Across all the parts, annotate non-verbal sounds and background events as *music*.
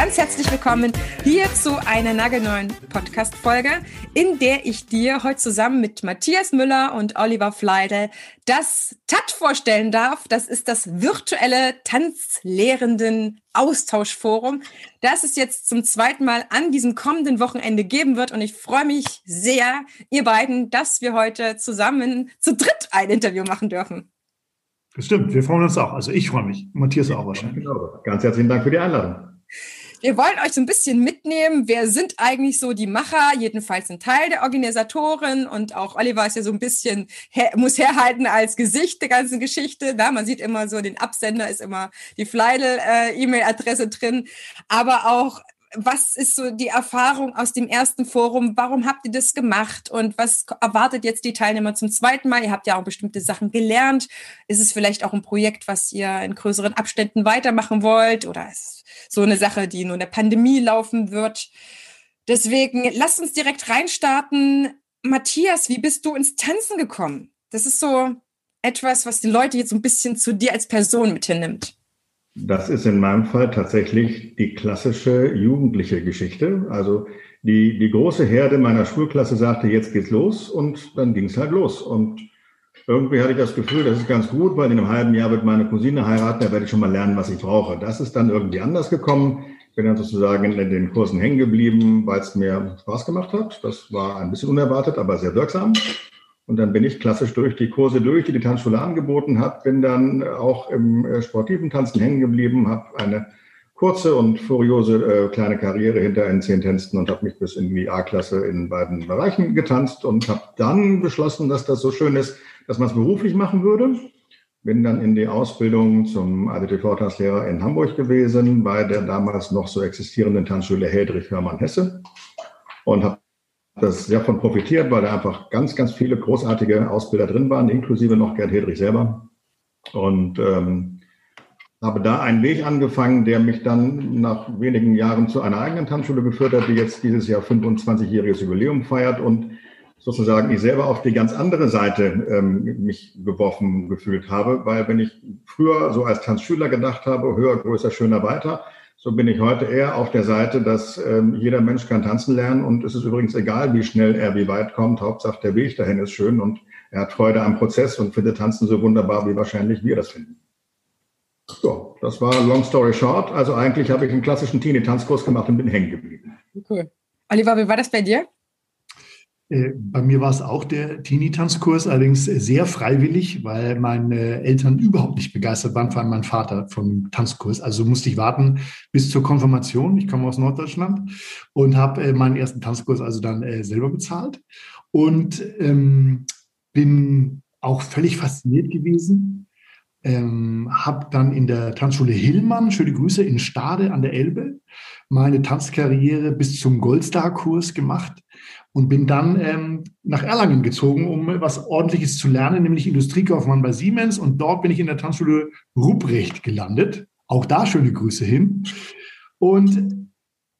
Ganz herzlich willkommen hier zu einer nagelneuen Podcast-Folge, in der ich dir heute zusammen mit Matthias Müller und Oliver Fleidel das TAT vorstellen darf. Das ist das virtuelle Tanzlehrenden Austauschforum, das es jetzt zum zweiten Mal an diesem kommenden Wochenende geben wird. Und ich freue mich sehr, ihr beiden, dass wir heute zusammen zu dritt ein Interview machen dürfen. Das stimmt, wir freuen uns auch. Also ich freue mich. Matthias auch wahrscheinlich. Genau. Ganz herzlichen Dank für die Einladung. Wir wollen euch so ein bisschen mitnehmen. Wer sind eigentlich so die Macher? Jedenfalls ein Teil der Organisatoren und auch Oliver ist ja so ein bisschen, her, muss herhalten als Gesicht der ganzen Geschichte. Na, man sieht immer so, den Absender ist immer die Fleidel-E-Mail-Adresse drin. Aber auch was ist so die Erfahrung aus dem ersten Forum? Warum habt ihr das gemacht? Und was erwartet jetzt die Teilnehmer zum zweiten Mal? Ihr habt ja auch bestimmte Sachen gelernt. Ist es vielleicht auch ein Projekt, was ihr in größeren Abständen weitermachen wollt? Oder ist es so eine Sache, die nur in der Pandemie laufen wird? Deswegen lasst uns direkt reinstarten. Matthias, wie bist du ins Tanzen gekommen? Das ist so etwas, was die Leute jetzt so ein bisschen zu dir als Person mit hinnimmt. Das ist in meinem Fall tatsächlich die klassische jugendliche Geschichte. Also die, die große Herde meiner Schulklasse sagte, jetzt geht's los und dann ging's halt los. Und irgendwie hatte ich das Gefühl, das ist ganz gut, weil in einem halben Jahr wird meine Cousine heiraten, da werde ich schon mal lernen, was ich brauche. Das ist dann irgendwie anders gekommen. Ich bin dann sozusagen in den Kursen hängen geblieben, weil es mir Spaß gemacht hat. Das war ein bisschen unerwartet, aber sehr wirksam. Und dann bin ich klassisch durch die Kurse durch, die die Tanzschule angeboten hat, bin dann auch im äh, sportiven Tanzen hängen geblieben, habe eine kurze und furiose äh, kleine Karriere hinter in zehn Tänzen und habe mich bis in die A-Klasse in beiden Bereichen getanzt und habe dann beschlossen, dass das so schön ist, dass man es beruflich machen würde. Bin dann in die Ausbildung zum ADTV-Tanzlehrer in Hamburg gewesen, bei der damals noch so existierenden Tanzschule Heldrich Hörmann Hesse und habe das sehr von profitiert, weil da einfach ganz, ganz viele großartige Ausbilder drin waren, inklusive noch Gerd Hedrich selber. Und ähm, habe da einen Weg angefangen, der mich dann nach wenigen Jahren zu einer eigenen Tanzschule geführt hat, die jetzt dieses Jahr 25-jähriges Jubiläum feiert und sozusagen ich selber auf die ganz andere Seite ähm, mich geworfen gefühlt habe, weil wenn ich früher so als Tanzschüler gedacht habe, höher, größer, schöner, weiter, so bin ich heute eher auf der Seite, dass ähm, jeder Mensch kann tanzen lernen und es ist übrigens egal, wie schnell er wie weit kommt. Hauptsache der Weg dahin ist schön und er hat Freude am Prozess und findet Tanzen so wunderbar, wie wahrscheinlich wir das finden. So, das war long story short. Also eigentlich habe ich einen klassischen Teenie-Tanzkurs gemacht und bin hängen geblieben. Cool. Oliver, wie war das bei dir? Äh, bei mir war es auch der Teenie-Tanzkurs, allerdings sehr freiwillig, weil meine Eltern überhaupt nicht begeistert waren, vor allem mein Vater vom Tanzkurs. Also musste ich warten bis zur Konfirmation. Ich komme aus Norddeutschland und habe äh, meinen ersten Tanzkurs also dann äh, selber bezahlt und ähm, bin auch völlig fasziniert gewesen. Ähm, habe dann in der Tanzschule Hillmann, schöne Grüße, in Stade an der Elbe, meine Tanzkarriere bis zum Goldstar-Kurs gemacht und bin dann ähm, nach Erlangen gezogen, um was Ordentliches zu lernen, nämlich Industriekaufmann bei Siemens. Und dort bin ich in der Tanzschule Ruprecht gelandet. Auch da schöne Grüße hin. Und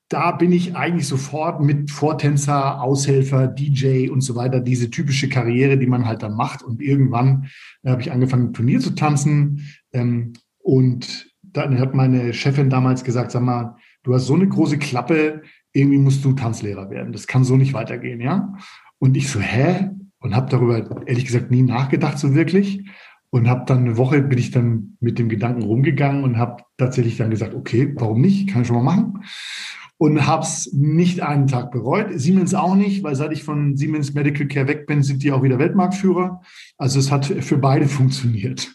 da bin ich eigentlich sofort mit Vortänzer, Aushelfer, DJ und so weiter, diese typische Karriere, die man halt dann macht. Und irgendwann äh, habe ich angefangen, Turnier zu tanzen. Ähm, und dann hat meine Chefin damals gesagt, sag mal, du hast so eine große Klappe, irgendwie musst du Tanzlehrer werden. Das kann so nicht weitergehen, ja? Und ich so, hä? Und habe darüber ehrlich gesagt nie nachgedacht so wirklich. Und habe dann eine Woche bin ich dann mit dem Gedanken rumgegangen und habe tatsächlich dann gesagt, okay, warum nicht? Kann ich schon mal machen. Und habe es nicht einen Tag bereut. Siemens auch nicht, weil seit ich von Siemens Medical Care weg bin, sind die auch wieder Weltmarktführer. Also es hat für beide *laughs* funktioniert.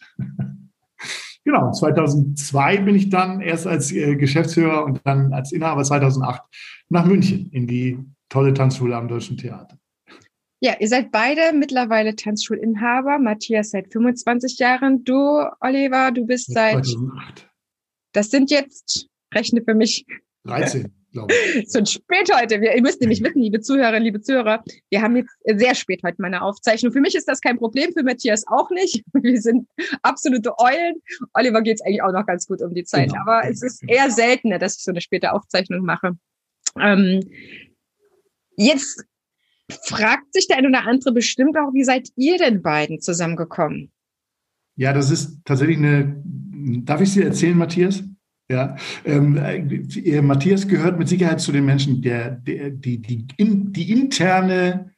Genau, 2002 bin ich dann erst als äh, Geschäftsführer und dann als Inhaber 2008 nach München in die tolle Tanzschule am Deutschen Theater. Ja, ihr seid beide mittlerweile Tanzschulinhaber. Matthias seit 25 Jahren. Du, Oliver, du bist seit 2008. Das sind jetzt, rechne für mich. 13. glaube ich. *laughs* Wird spät heute. Wir, ihr müsst nämlich wissen, liebe Zuhörerinnen, liebe Zuhörer, wir haben jetzt sehr spät heute meine Aufzeichnung. Für mich ist das kein Problem, für Matthias auch nicht. *laughs* Wir sind absolute Eulen. Oliver geht es eigentlich auch noch ganz gut um die Zeit. Genau. Aber es ist eher seltener, dass ich so eine späte Aufzeichnung mache. Ähm, jetzt fragt sich der eine oder andere bestimmt auch, wie seid ihr denn beiden zusammengekommen? Ja, das ist tatsächlich eine, darf ich Sie erzählen, Matthias? Ja, ähm, äh, Matthias gehört mit Sicherheit zu den Menschen, der, der die, die, in, die interne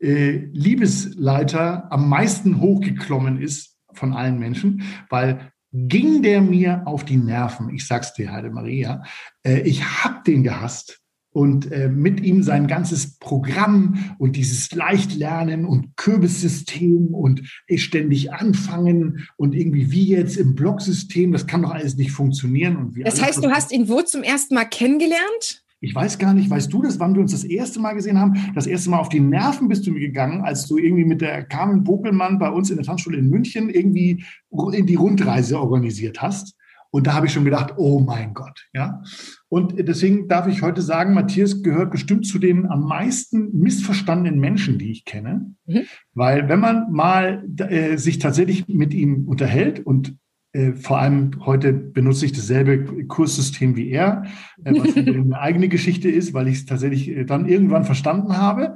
äh, Liebesleiter am meisten hochgeklommen ist von allen Menschen, weil ging der mir auf die Nerven, ich sag's dir, Heide Maria, äh, ich hab den gehasst und äh, mit ihm sein ganzes Programm und dieses Leichtlernen und Kürbissystem und ständig anfangen und irgendwie wie jetzt im Blocksystem, das kann doch alles nicht funktionieren. Und wie das heißt, du hast ihn wo zum ersten Mal kennengelernt? Ich weiß gar nicht, weißt du das, wann wir uns das erste Mal gesehen haben? Das erste Mal auf die Nerven bist du mir gegangen, als du irgendwie mit der Carmen Bokelmann bei uns in der Tanzschule in München irgendwie in die Rundreise organisiert hast. Und da habe ich schon gedacht, oh mein Gott, ja. Und deswegen darf ich heute sagen, Matthias gehört bestimmt zu den am meisten missverstandenen Menschen, die ich kenne. Mhm. Weil wenn man mal äh, sich tatsächlich mit ihm unterhält und äh, vor allem heute benutze ich dasselbe Kurssystem wie er, äh, was *laughs* eine eigene Geschichte ist, weil ich es tatsächlich äh, dann irgendwann verstanden habe.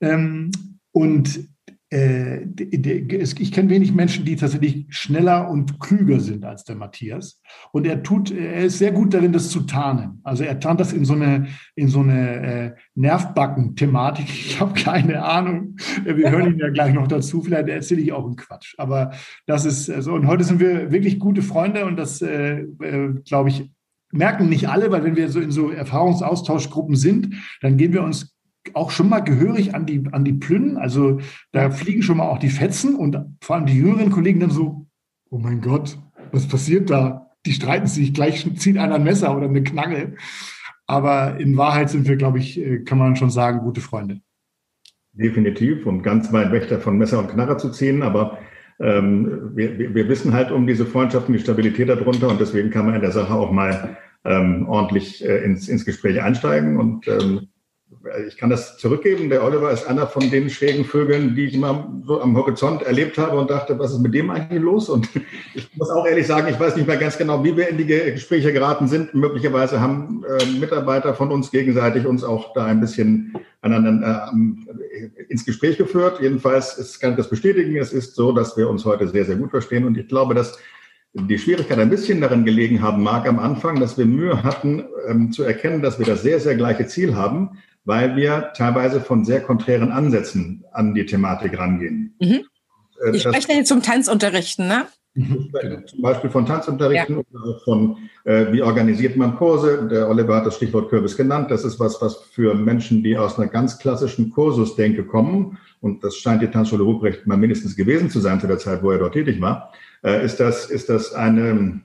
Ähm, und ich kenne wenig Menschen, die tatsächlich schneller und klüger sind als der Matthias. Und er tut, er ist sehr gut darin, das zu tarnen. Also er tarnt das in so eine, in so eine äh, Nervbacken-Thematik. Ich habe keine Ahnung. Wir hören ihn ja gleich noch dazu. Vielleicht erzähle ich auch einen Quatsch. Aber das ist so. Also, und heute sind wir wirklich gute Freunde und das, äh, äh, glaube ich, merken nicht alle, weil wenn wir so in so Erfahrungsaustauschgruppen sind, dann gehen wir uns auch schon mal gehörig an die, an die Plünnen. Also da fliegen schon mal auch die Fetzen und vor allem die jüngeren Kollegen dann so, oh mein Gott, was passiert da? Die streiten sich, gleich zieht einer ein Messer oder eine Knarre. Aber in Wahrheit sind wir, glaube ich, äh, kann man schon sagen, gute Freunde. Definitiv und ganz weit weg davon, Messer und Knarre zu ziehen. Aber ähm, wir, wir wissen halt um diese Freundschaft und die Stabilität darunter und deswegen kann man in der Sache auch mal ähm, ordentlich äh, ins, ins Gespräch einsteigen. Und ähm, ich kann das zurückgeben. Der Oliver ist einer von den schrägen Vögeln, die ich mal so am Horizont erlebt habe und dachte, was ist mit dem eigentlich los? Und *laughs* ich muss auch ehrlich sagen, ich weiß nicht mehr ganz genau, wie wir in die Gespräche geraten sind. Möglicherweise haben äh, Mitarbeiter von uns gegenseitig uns auch da ein bisschen aneinander, äh, ins Gespräch geführt. Jedenfalls ist, kann ich das bestätigen. Es ist so, dass wir uns heute sehr, sehr gut verstehen. Und ich glaube, dass die Schwierigkeit ein bisschen darin gelegen haben mag am Anfang, dass wir Mühe hatten ähm, zu erkennen, dass wir das sehr, sehr gleiche Ziel haben weil wir teilweise von sehr konträren Ansätzen an die Thematik rangehen. Mhm. Äh, ich spreche jetzt zum Tanzunterrichten, ne? Mhm. Zum Beispiel von Tanzunterrichten ja. oder von, äh, wie organisiert man Kurse. Der Oliver hat das Stichwort Kürbis genannt. Das ist was, was für Menschen, die aus einer ganz klassischen Kursusdenke kommen, und das scheint die Tanzschule Ruprecht mal mindestens gewesen zu sein zu der Zeit, wo er dort tätig war, äh, ist das, ist das eine,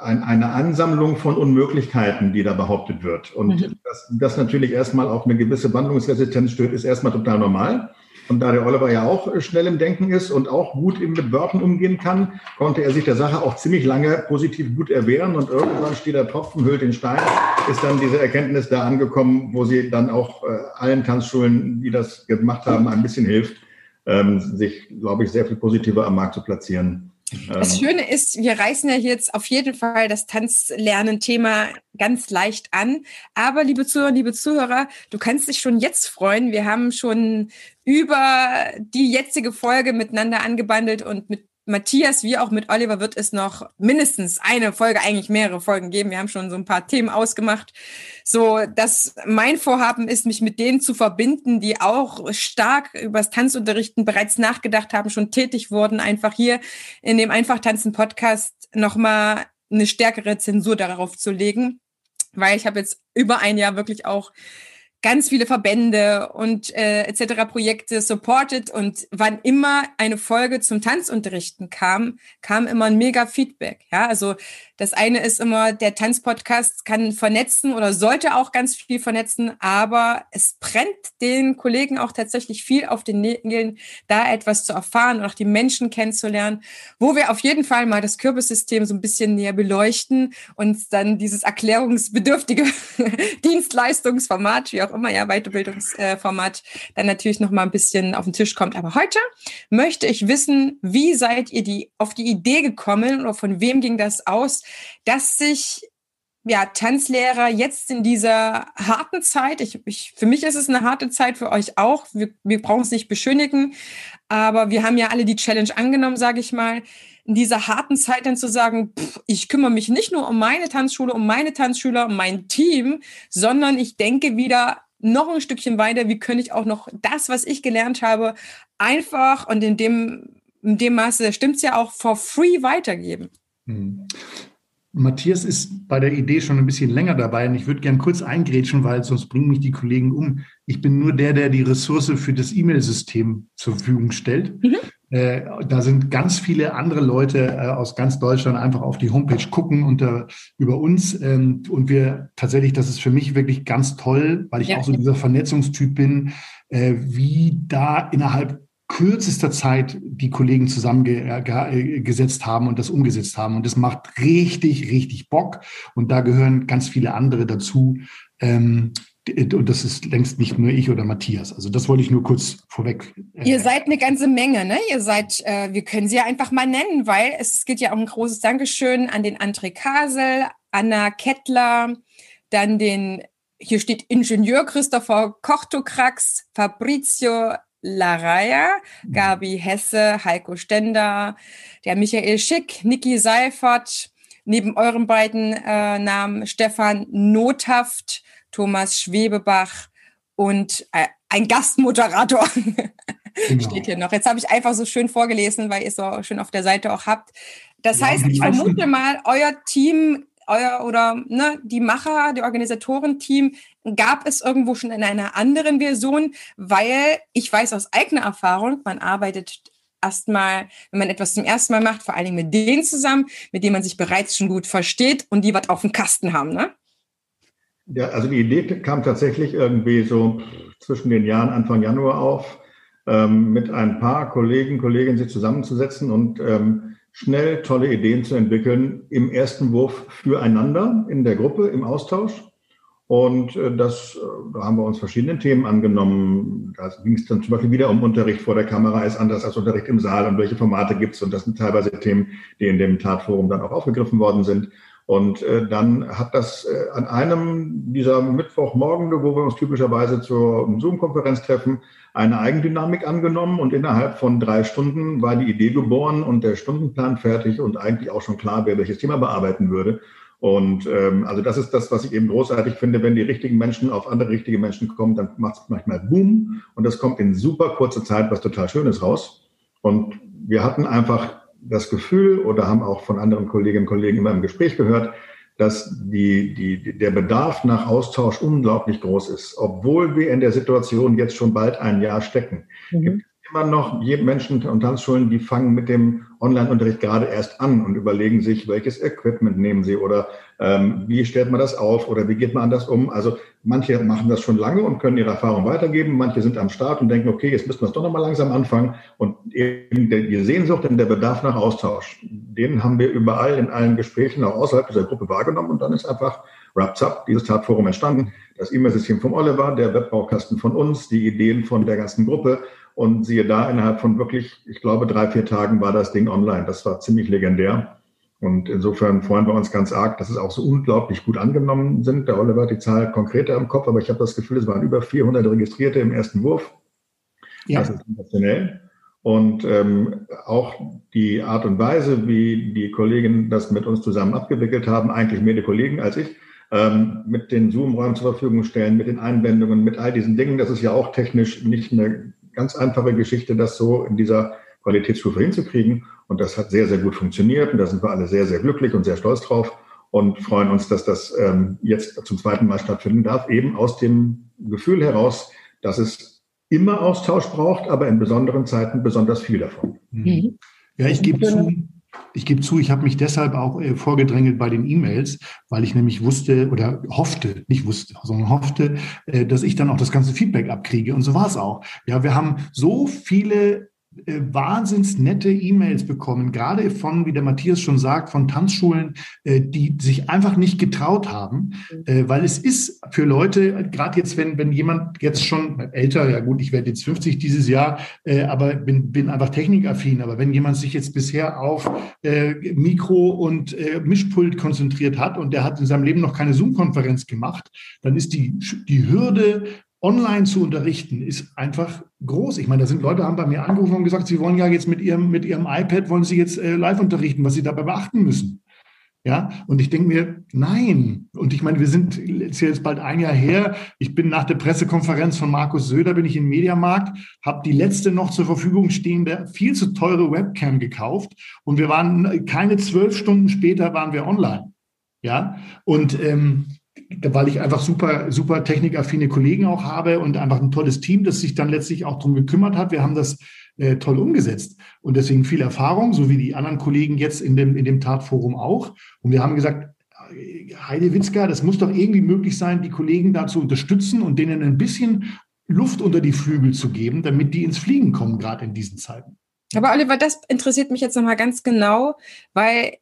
ein, eine Ansammlung von Unmöglichkeiten, die da behauptet wird. Und mhm. dass das natürlich erstmal auf eine gewisse Wandlungsresistenz stößt, ist erstmal total normal. Und da der Oliver ja auch schnell im Denken ist und auch gut mit Wörtern umgehen kann, konnte er sich der Sache auch ziemlich lange positiv gut erwehren. Und irgendwann steht der Tropfen, hüllt den Stein, ist dann diese Erkenntnis da angekommen, wo sie dann auch äh, allen Tanzschulen, die das gemacht haben, ein bisschen hilft, ähm, sich, glaube ich, sehr viel positiver am Markt zu platzieren. Das ähm. Schöne ist, wir reißen ja jetzt auf jeden Fall das Tanzlernen-Thema ganz leicht an. Aber liebe Zuhörer, liebe Zuhörer, du kannst dich schon jetzt freuen. Wir haben schon über die jetzige Folge miteinander angebandelt und mit Matthias wie auch mit Oliver wird es noch mindestens eine Folge, eigentlich mehrere Folgen geben. Wir haben schon so ein paar Themen ausgemacht. So, dass mein Vorhaben ist, mich mit denen zu verbinden, die auch stark übers Tanzunterrichten bereits nachgedacht haben, schon tätig wurden, einfach hier in dem Einfach Tanzen Podcast nochmal eine stärkere Zensur darauf zu legen. Weil ich habe jetzt über ein Jahr wirklich auch ganz viele Verbände und äh, etc. Projekte supported und wann immer eine Folge zum Tanzunterrichten kam, kam immer ein mega Feedback. Ja, also Das eine ist immer, der Tanzpodcast kann vernetzen oder sollte auch ganz viel vernetzen, aber es brennt den Kollegen auch tatsächlich viel auf den Nägeln, da etwas zu erfahren und auch die Menschen kennenzulernen, wo wir auf jeden Fall mal das Kürbissystem so ein bisschen näher beleuchten und dann dieses erklärungsbedürftige *laughs* Dienstleistungsformat, wie auch immer, ja, Weiterbildungsformat, dann natürlich noch mal ein bisschen auf den Tisch kommt. Aber heute möchte ich wissen, wie seid ihr die auf die Idee gekommen oder von wem ging das aus, dass sich ja, Tanzlehrer jetzt in dieser harten Zeit, ich, ich, für mich ist es eine harte Zeit, für euch auch. Wir, wir brauchen es nicht beschönigen, aber wir haben ja alle die Challenge angenommen, sage ich mal, in dieser harten Zeit dann zu sagen, pff, ich kümmere mich nicht nur um meine Tanzschule, um meine Tanzschüler, um mein Team, sondern ich denke wieder noch ein Stückchen weiter, wie könnte ich auch noch das, was ich gelernt habe, einfach und in dem, in dem Maße, stimmt es ja auch, for free weitergeben. Matthias ist bei der Idee schon ein bisschen länger dabei und ich würde gern kurz eingrätschen, weil sonst bringen mich die Kollegen um. Ich bin nur der, der die Ressource für das E-Mail-System zur Verfügung stellt. Mhm. Äh, da sind ganz viele andere Leute äh, aus ganz Deutschland einfach auf die Homepage gucken unter über uns ähm, und wir tatsächlich, das ist für mich wirklich ganz toll, weil ich ja. auch so dieser Vernetzungstyp bin, äh, wie da innerhalb kürzester Zeit die Kollegen zusammengesetzt haben und das umgesetzt haben. Und das macht richtig, richtig Bock. Und da gehören ganz viele andere dazu. Ähm, und das ist längst nicht nur ich oder Matthias. Also das wollte ich nur kurz vorweg. Äh, ihr seid eine ganze Menge, ne? Ihr seid, äh, wir können sie ja einfach mal nennen, weil es geht ja auch ein großes Dankeschön an den André Kasel, Anna Kettler, dann den, hier steht Ingenieur Christopher Kochtokrax, Fabrizio Laraya, mhm. Gabi Hesse, Heiko Stender, der Michael Schick, Niki Seifert, neben euren beiden äh, Namen Stefan Nothaft, Thomas Schwebebach und äh, ein Gastmoderator *laughs* genau. steht hier noch. Jetzt habe ich einfach so schön vorgelesen, weil ihr es so schön auf der Seite auch habt. Das ja, heißt, ich vermute mal, euer Team euer oder ne, die Macher, die Organisatoren-Team gab es irgendwo schon in einer anderen Version, weil ich weiß aus eigener Erfahrung, man arbeitet erstmal, wenn man etwas zum ersten Mal macht, vor allen Dingen mit denen zusammen, mit denen man sich bereits schon gut versteht und die was auf dem Kasten haben, ne? Ja, also die Idee kam tatsächlich irgendwie so zwischen den Jahren Anfang Januar auf, ähm, mit ein paar Kollegen, Kolleginnen sich zusammenzusetzen und ähm, schnell tolle Ideen zu entwickeln im ersten Wurf füreinander in der Gruppe, im Austausch. Und äh, das, äh, da haben wir uns verschiedene Themen angenommen. Da ging es dann zum Beispiel wieder um Unterricht vor der Kamera ist anders als Unterricht im Saal und welche Formate gibt es. Und das sind teilweise Themen, die in dem Tatforum dann auch aufgegriffen worden sind. Und äh, dann hat das äh, an einem dieser Mittwochmorgende, wo wir uns typischerweise zur Zoom-Konferenz treffen, eine Eigendynamik angenommen und innerhalb von drei Stunden war die Idee geboren und der Stundenplan fertig und eigentlich auch schon klar, wer welches Thema bearbeiten würde. Und ähm, also das ist das, was ich eben großartig finde, wenn die richtigen Menschen auf andere richtige Menschen kommen, dann macht es manchmal Boom und das kommt in super kurzer Zeit was total Schönes raus. Und wir hatten einfach das Gefühl oder haben auch von anderen Kolleginnen und Kollegen immer im Gespräch gehört, dass die, die, der Bedarf nach Austausch unglaublich groß ist. Obwohl wir in der Situation jetzt schon bald ein Jahr stecken, mhm. gibt immer noch Menschen und Tanzschulen, die fangen mit dem Online-Unterricht gerade erst an und überlegen sich, welches Equipment nehmen sie oder ähm, wie stellt man das auf oder wie geht man anders um. Also manche machen das schon lange und können ihre Erfahrung weitergeben. Manche sind am Start und denken, okay, jetzt müssen wir es doch nochmal langsam anfangen. Und eben die Sehnsucht und der Bedarf nach Austausch, den haben wir überall in allen Gesprächen, auch außerhalb dieser Gruppe wahrgenommen. Und dann ist einfach Wraps Up, dieses Tatforum entstanden. Das E-Mail-System vom Oliver, der Webbaukasten von uns, die Ideen von der ganzen Gruppe. Und siehe da, innerhalb von wirklich, ich glaube, drei, vier Tagen war das Ding online. Das war ziemlich legendär. Und insofern freuen wir uns ganz arg, dass es auch so unglaublich gut angenommen sind. Der Oliver hat die Zahl konkreter im Kopf, aber ich habe das Gefühl, es waren über 400 Registrierte im ersten Wurf. Ja. Das ist sensationell. Und ähm, auch die Art und Weise, wie die Kolleginnen das mit uns zusammen abgewickelt haben, eigentlich mehr die Kollegen als ich, ähm, mit den Zoom-Räumen zur Verfügung stellen, mit den Einwendungen, mit all diesen Dingen, das ist ja auch technisch nicht eine ganz einfache Geschichte, das so in dieser Qualitätsstufe hinzukriegen. Und das hat sehr, sehr gut funktioniert. Und da sind wir alle sehr, sehr glücklich und sehr stolz drauf und freuen uns, dass das ähm, jetzt zum zweiten Mal stattfinden darf, eben aus dem Gefühl heraus, dass es immer Austausch braucht, aber in besonderen Zeiten besonders viel davon. Mhm. Ja, ich gebe zu, Ich gebe zu, ich habe mich deshalb auch äh, vorgedrängelt bei den E-Mails, weil ich nämlich wusste oder hoffte, nicht wusste, sondern hoffte, äh, dass ich dann auch das ganze Feedback abkriege. Und so war es auch. Ja, wir haben so viele wahnsinns nette E-Mails bekommen, gerade von, wie der Matthias schon sagt, von Tanzschulen, äh, die sich einfach nicht getraut haben, mhm. äh, weil es ist für Leute, gerade jetzt, wenn, wenn jemand jetzt schon älter, ja gut, ich werde jetzt 50 dieses Jahr, äh, aber bin, bin einfach technikaffin, aber wenn jemand sich jetzt bisher auf äh, Mikro und äh, Mischpult konzentriert hat und der hat in seinem Leben noch keine Zoom-Konferenz gemacht, dann ist die, die Hürde, online zu unterrichten, ist einfach groß. Ich meine, da sind Leute, haben bei mir angerufen und gesagt, sie wollen ja jetzt mit ihrem, mit ihrem iPad, wollen sie jetzt äh, live unterrichten, was sie dabei beachten müssen. Ja, und ich denke mir, nein. Und ich meine, wir sind jetzt, bald ein Jahr her. Ich bin nach der Pressekonferenz von Markus Söder, bin ich im Mediamarkt, habe die letzte noch zur Verfügung stehende, viel zu teure Webcam gekauft. Und wir waren keine zwölf Stunden später waren wir online. Ja, und ähm, weil ich einfach super, super technikaffine Kollegen auch habe und einfach ein tolles Team, das sich dann letztlich auch darum gekümmert hat. Wir haben das äh, toll umgesetzt und deswegen viel Erfahrung, so wie die anderen Kollegen jetzt in dem, in dem Tatforum auch. Und wir haben gesagt, Heide Witzka, das muss doch irgendwie möglich sein, die Kollegen da zu unterstützen und denen ein bisschen Luft unter die Flügel zu geben, damit die ins Fliegen kommen, gerade in diesen Zeiten. Aber Oliver, das interessiert mich jetzt nochmal ganz genau, weil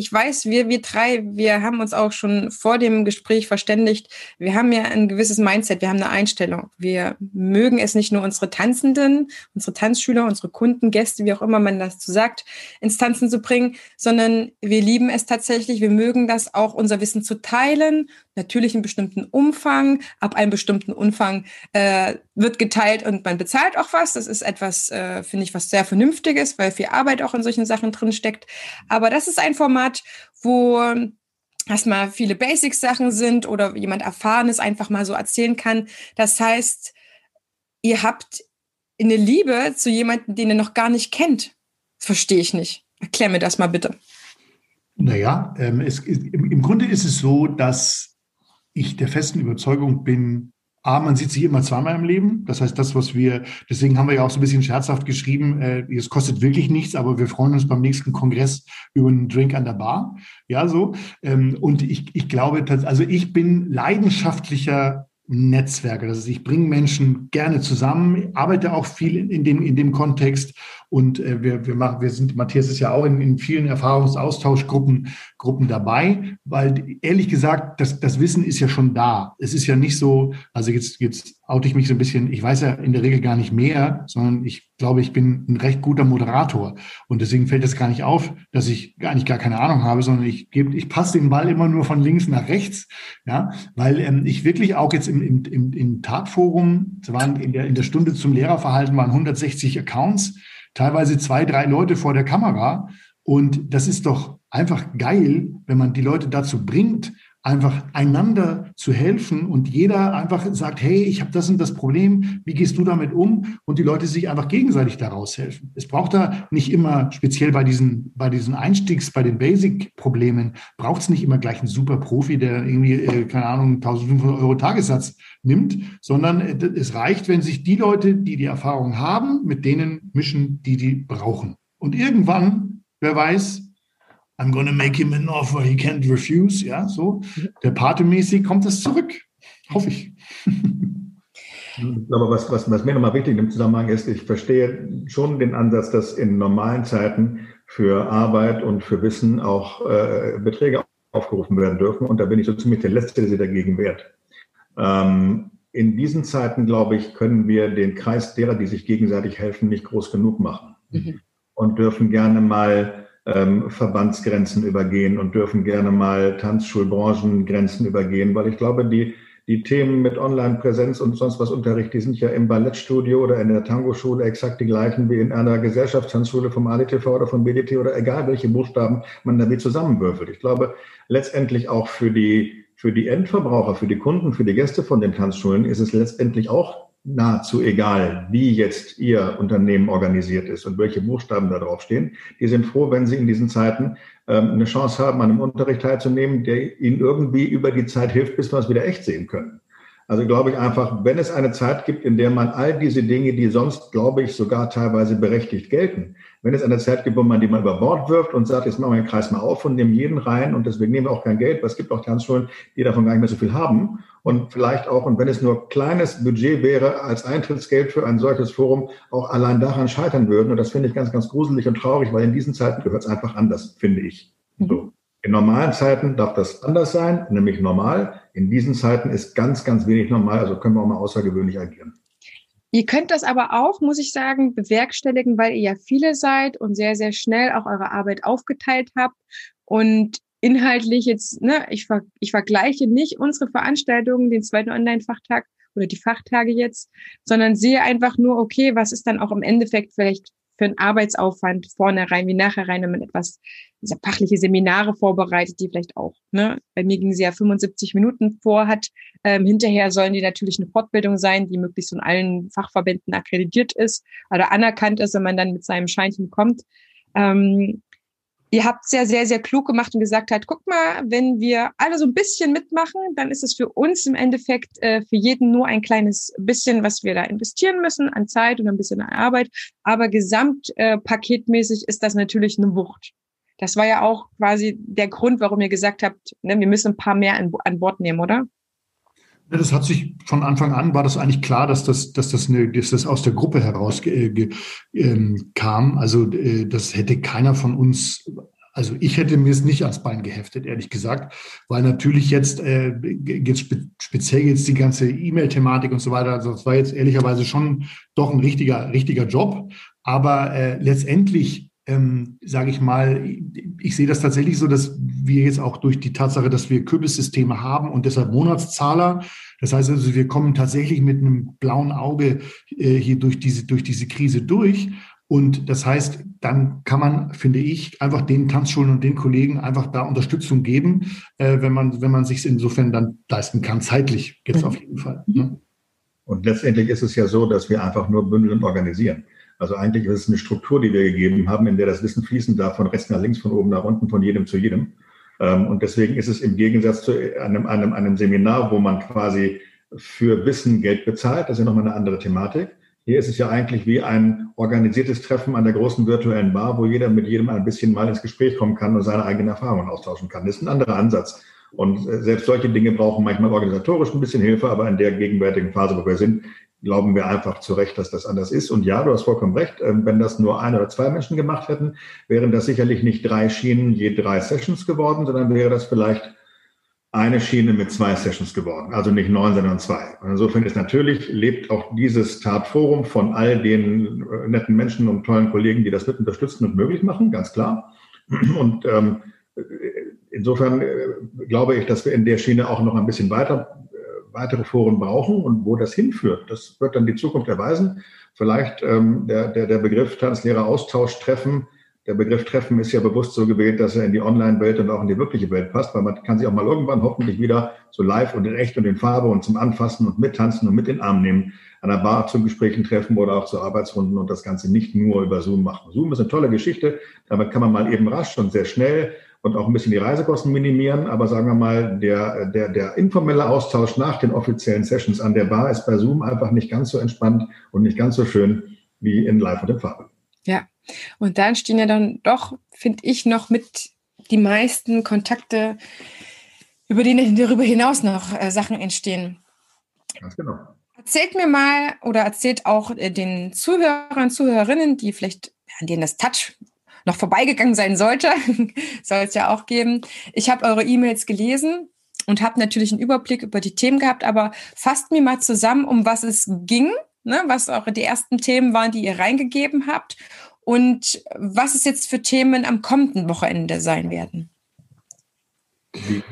ich weiß, wir, wir drei, wir haben uns auch schon vor dem Gespräch verständigt. Wir haben ja ein gewisses Mindset, wir haben eine Einstellung. Wir mögen es nicht nur unsere Tanzenden, unsere Tanzschüler, unsere Kunden, Gäste, wie auch immer man das so sagt, ins Tanzen zu bringen, sondern wir lieben es tatsächlich. Wir mögen das auch, unser Wissen zu teilen, natürlich in bestimmten Umfang. Ab einem bestimmten Umfang äh, wird geteilt und man bezahlt auch was. Das ist etwas, äh, finde ich, was sehr Vernünftiges, weil viel Arbeit auch in solchen Sachen drin steckt. Aber das ist ein Format, wo erstmal viele Basics-Sachen sind oder jemand Erfahrenes einfach mal so erzählen kann. Das heißt, ihr habt eine Liebe zu jemandem, den ihr noch gar nicht kennt. Das verstehe ich nicht. Erklär mir das mal bitte. Naja, ähm, es, im Grunde ist es so, dass ich der festen Überzeugung bin, A, man sieht sich immer zweimal im Leben. Das heißt, das, was wir, deswegen haben wir ja auch so ein bisschen scherzhaft geschrieben, äh, es kostet wirklich nichts, aber wir freuen uns beim nächsten Kongress über einen Drink an der Bar. Ja, so. Ähm, und ich, ich glaube, also ich bin leidenschaftlicher Netzwerke. Das heißt, ich bringe Menschen gerne zusammen, arbeite auch viel in dem, in dem Kontext und äh, wir, wir machen, wir sind, Matthias ist ja auch in, in vielen Erfahrungsaustauschgruppen Gruppen dabei, weil ehrlich gesagt, das, das Wissen ist ja schon da. Es ist ja nicht so, also jetzt, jetzt oute ich mich so ein bisschen, ich weiß ja in der Regel gar nicht mehr, sondern ich glaube, ich bin ein recht guter Moderator. Und deswegen fällt es gar nicht auf, dass ich gar nicht gar keine Ahnung habe, sondern ich gebe, ich passe den Ball immer nur von links nach rechts, ja, weil ähm, ich wirklich auch jetzt im, im, im, im Tatforum, es waren in der, in der Stunde zum Lehrerverhalten waren 160 Accounts, teilweise zwei, drei Leute vor der Kamera. Und das ist doch einfach geil, wenn man die Leute dazu bringt, einfach einander zu helfen und jeder einfach sagt, hey, ich habe das und das Problem, wie gehst du damit um? Und die Leute sich einfach gegenseitig daraus helfen. Es braucht da nicht immer, speziell bei diesen, bei diesen Einstiegs-, bei den Basic-Problemen, braucht es nicht immer gleich einen super Profi, der irgendwie, äh, keine Ahnung, 1500 Euro Tagessatz nimmt, sondern äh, es reicht, wenn sich die Leute, die die Erfahrung haben, mit denen mischen, die die brauchen. Und irgendwann, wer weiß, I'm gonna make him an offer he can't refuse. Ja, so. Der Pate-mäßig kommt es zurück. Hoffe ich. Aber was, was, was mir nochmal wichtig im Zusammenhang ist, ich verstehe schon den Ansatz, dass in normalen Zeiten für Arbeit und für Wissen auch äh, Beträge aufgerufen werden dürfen. Und da bin ich so ziemlich der Letzte, der sich dagegen wehrt. Ähm, in diesen Zeiten, glaube ich, können wir den Kreis derer, die sich gegenseitig helfen, nicht groß genug machen. Mhm. Und dürfen gerne mal ähm, Verbandsgrenzen übergehen und dürfen gerne mal Tanzschulbranchengrenzen übergehen, weil ich glaube, die, die Themen mit Online-Präsenz und sonst was Unterricht, die sind ja im Ballettstudio oder in der Tango-Schule exakt die gleichen wie in einer Gesellschaftstanzschule vom ADTV oder vom BDT oder egal welche Buchstaben man damit zusammenwürfelt. Ich glaube, letztendlich auch für die, für die Endverbraucher, für die Kunden, für die Gäste von den Tanzschulen ist es letztendlich auch nahezu egal, wie jetzt Ihr Unternehmen organisiert ist und welche Buchstaben da draufstehen. Die sind froh, wenn sie in diesen Zeiten ähm, eine Chance haben, an einem Unterricht teilzunehmen, der ihnen irgendwie über die Zeit hilft, bis wir es wieder echt sehen können. Also glaube ich einfach, wenn es eine Zeit gibt, in der man all diese Dinge, die sonst, glaube ich, sogar teilweise berechtigt gelten, wenn es eine Zeit gibt, wo man die mal über Bord wirft und sagt, jetzt machen wir den Kreis mal auf und nehmen jeden rein und deswegen nehmen wir auch kein Geld, weil es gibt auch Tanzschulen, die davon gar nicht mehr so viel haben und vielleicht auch, und wenn es nur kleines Budget wäre als Eintrittsgeld für ein solches Forum, auch allein daran scheitern würden. Und das finde ich ganz, ganz gruselig und traurig, weil in diesen Zeiten gehört es einfach anders, finde ich. Mhm. So. In normalen Zeiten darf das anders sein, nämlich normal. In diesen Zeiten ist ganz, ganz wenig normal, also können wir auch mal außergewöhnlich agieren. Ihr könnt das aber auch, muss ich sagen, bewerkstelligen, weil ihr ja viele seid und sehr, sehr schnell auch eure Arbeit aufgeteilt habt. Und inhaltlich jetzt, ne, ich, ver ich vergleiche nicht unsere Veranstaltungen, den zweiten Online-Fachtag oder die Fachtage jetzt, sondern sehe einfach nur, okay, was ist dann auch im Endeffekt vielleicht für einen Arbeitsaufwand vorne rein wie nachher rein, wenn man etwas, diese fachliche Seminare vorbereitet, die vielleicht auch, ne, bei mir ging sie ja 75 Minuten vor, hat, ähm, hinterher sollen die natürlich eine Fortbildung sein, die möglichst von allen Fachverbänden akkreditiert ist oder anerkannt ist, wenn man dann mit seinem Scheinchen kommt. Ähm, ihr habt sehr, sehr, sehr klug gemacht und gesagt hat, guck mal, wenn wir alle so ein bisschen mitmachen, dann ist es für uns im Endeffekt äh, für jeden nur ein kleines bisschen, was wir da investieren müssen an Zeit und ein bisschen an Arbeit. Aber gesamtpaketmäßig äh, ist das natürlich eine Wucht. Das war ja auch quasi der Grund, warum ihr gesagt habt, ne, wir müssen ein paar mehr an, an Bord nehmen, oder? Das hat sich von Anfang an war das eigentlich klar, dass das, dass das, eine, dass das aus der Gruppe heraus äh, äh, kam. Also äh, das hätte keiner von uns also ich hätte mir es nicht ans Bein geheftet, ehrlich gesagt, weil natürlich jetzt, äh, jetzt spe speziell jetzt die ganze E-Mail-Thematik und so weiter, also das war jetzt ehrlicherweise schon doch ein richtiger, richtiger Job. Aber äh, letztendlich ähm, sage ich mal, ich sehe das tatsächlich so, dass wir jetzt auch durch die Tatsache, dass wir Kürbissysteme haben und deshalb Monatszahler, das heißt also, wir kommen tatsächlich mit einem blauen Auge äh, hier durch diese, durch diese Krise durch. Und das heißt, dann kann man, finde ich, einfach den Tanzschulen und den Kollegen einfach da Unterstützung geben, äh, wenn man, wenn man sich insofern dann leisten kann, zeitlich jetzt mhm. auf jeden Fall. Ne? Und letztendlich ist es ja so, dass wir einfach nur bündeln und organisieren. Also eigentlich ist es eine Struktur, die wir gegeben haben, in der das Wissen fließen darf, von rechts nach links, von oben nach unten, von jedem zu jedem. Ähm, und deswegen ist es im Gegensatz zu einem, einem, einem Seminar, wo man quasi für Wissen Geld bezahlt, das ist ja nochmal eine andere Thematik. Hier ist es ja eigentlich wie ein organisiertes Treffen an der großen virtuellen Bar, wo jeder mit jedem ein bisschen mal ins Gespräch kommen kann und seine eigenen Erfahrungen austauschen kann. Das ist ein anderer Ansatz. Und äh, selbst solche Dinge brauchen manchmal organisatorisch ein bisschen Hilfe, aber in der gegenwärtigen Phase, wo wir sind, glauben wir einfach zu Recht, dass das anders ist. Und ja, du hast vollkommen recht. Ähm, wenn das nur ein oder zwei Menschen gemacht hätten, wären das sicherlich nicht drei Schienen je drei Sessions geworden, sondern wäre das vielleicht eine Schiene mit zwei Sessions geworden. Also nicht neun, sondern zwei. Und insofern ist natürlich, lebt auch dieses Tatforum von all den äh, netten Menschen und tollen Kollegen, die das mit unterstützen und möglich machen, ganz klar. Und ähm, insofern äh, glaube ich, dass wir in der Schiene auch noch ein bisschen weiter weitere Foren brauchen und wo das hinführt, das wird dann die Zukunft erweisen. Vielleicht ähm, der, der, der Begriff Tanzlehrer-Austausch-Treffen, der Begriff Treffen ist ja bewusst so gewählt, dass er in die Online-Welt und auch in die wirkliche Welt passt, weil man kann sich auch mal irgendwann hoffentlich wieder so live und in echt und in Farbe und zum Anfassen und mittanzen und mit in den Arm nehmen, an der Bar zu Gesprächen treffen oder auch zu Arbeitsrunden und das Ganze nicht nur über Zoom machen. Zoom ist eine tolle Geschichte, damit kann man mal eben rasch und sehr schnell und auch ein bisschen die Reisekosten minimieren. Aber sagen wir mal, der, der, der informelle Austausch nach den offiziellen Sessions an der Bar ist bei Zoom einfach nicht ganz so entspannt und nicht ganz so schön wie in Live und in Farbe. Ja, und dann stehen ja dann doch, finde ich, noch mit die meisten Kontakte, über die darüber hinaus noch äh, Sachen entstehen. Ganz genau. Erzählt mir mal oder erzählt auch äh, den Zuhörern, Zuhörerinnen, die vielleicht an denen das Touch noch vorbeigegangen sein sollte, *laughs* soll es ja auch geben. Ich habe eure E-Mails gelesen und habe natürlich einen Überblick über die Themen gehabt, aber fasst mir mal zusammen, um was es ging, ne, was eure die ersten Themen waren, die ihr reingegeben habt und was es jetzt für Themen am kommenden Wochenende sein werden. Die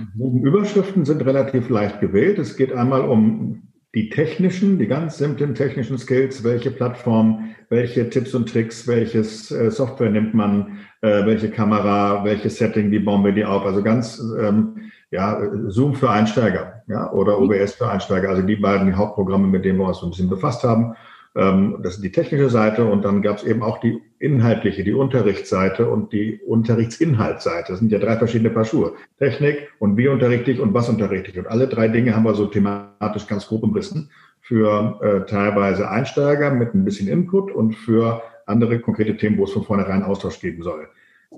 Überschriften sind relativ leicht gewählt. Es geht einmal um die technischen, die ganz simplen technischen Skills, welche Plattform, welche Tipps und Tricks, welches äh, Software nimmt man, äh, welche Kamera, welches Setting, wie bauen wir die auf. Also ganz ähm, ja, Zoom für Einsteiger ja, oder mhm. OBS für Einsteiger. Also die beiden Hauptprogramme, mit denen wir uns so ein bisschen befasst haben. Ähm, das ist die technische Seite und dann gab es eben auch die inhaltliche, die Unterrichtsseite und die Unterrichtsinhaltsseite. Das sind ja drei verschiedene Paar Schuhe. Technik und wie unterrichte ich und was unterrichte ich. Und alle drei Dinge haben wir so thematisch ganz grob umrissen für äh, teilweise Einsteiger mit ein bisschen Input und für andere konkrete Themen, wo es von vornherein Austausch geben soll.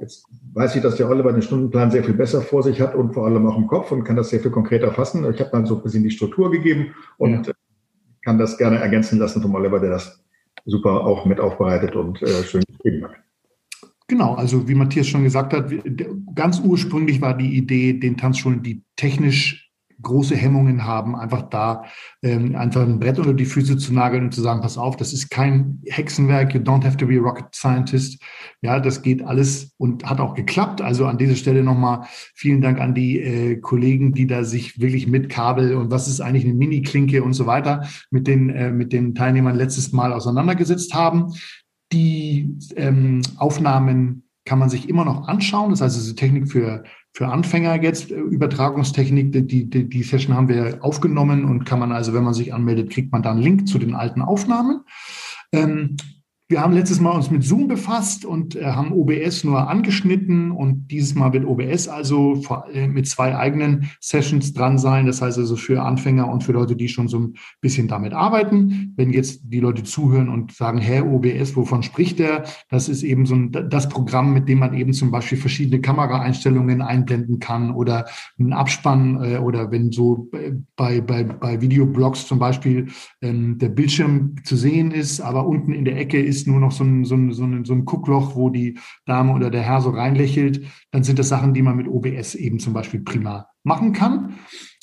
Jetzt weiß ich, dass der Oliver den Stundenplan sehr viel besser vor sich hat und vor allem auch im Kopf und kann das sehr viel konkreter fassen. Ich habe dann so ein bisschen die Struktur gegeben und ja. Kann das gerne ergänzen lassen vom Oliver, der das super auch mit aufbereitet und äh, schön geschrieben hat. Genau, also wie Matthias schon gesagt hat, ganz ursprünglich war die Idee, den Tanzschulen, die technisch große Hemmungen haben, einfach da ähm, einfach ein Brett unter die Füße zu nageln und zu sagen, pass auf, das ist kein Hexenwerk, you don't have to be a rocket scientist. Ja, das geht alles und hat auch geklappt. Also an dieser Stelle nochmal vielen Dank an die äh, Kollegen, die da sich wirklich mit Kabel und was ist eigentlich eine Mini-Klinke und so weiter mit den, äh, mit den Teilnehmern letztes Mal auseinandergesetzt haben. Die ähm, Aufnahmen kann man sich immer noch anschauen. Das heißt, es ist Technik für für Anfänger jetzt äh, Übertragungstechnik. Die, die, die Session haben wir aufgenommen und kann man also, wenn man sich anmeldet, kriegt man dann einen Link zu den alten Aufnahmen. Ähm, wir haben letztes Mal uns mit Zoom befasst und äh, haben OBS nur angeschnitten und dieses Mal wird OBS also vor, äh, mit zwei eigenen Sessions dran sein. Das heißt also für Anfänger und für Leute, die schon so ein bisschen damit arbeiten. Wenn jetzt die Leute zuhören und sagen, hä, OBS, wovon spricht der? Das ist eben so ein, das Programm, mit dem man eben zum Beispiel verschiedene Kameraeinstellungen einblenden kann oder einen Abspann äh, oder wenn so bei, bei, bei Videoblogs zum Beispiel ähm, der Bildschirm zu sehen ist, aber unten in der Ecke ist ist nur noch so ein, so, ein, so, ein, so ein Guckloch, wo die Dame oder der Herr so reinlächelt, dann sind das Sachen, die man mit OBS eben zum Beispiel prima machen kann.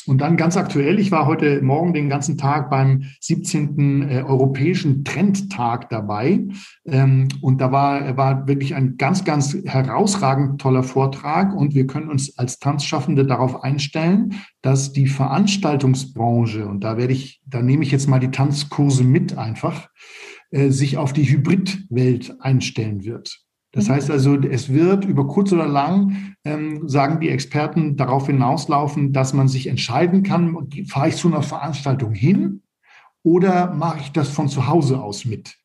Und dann ganz aktuell, ich war heute Morgen den ganzen Tag beim 17. Äh, Europäischen Trendtag dabei. Ähm, und da war, war wirklich ein ganz, ganz herausragend toller Vortrag. Und wir können uns als Tanzschaffende darauf einstellen, dass die Veranstaltungsbranche, und da werde ich, da nehme ich jetzt mal die Tanzkurse mit einfach, äh, sich auf die Hybridwelt einstellen wird. Das mhm. heißt also, es wird über kurz oder lang, ähm, sagen die Experten, darauf hinauslaufen, dass man sich entscheiden kann, fahre ich zu einer Veranstaltung hin oder mache ich das von zu Hause aus mit?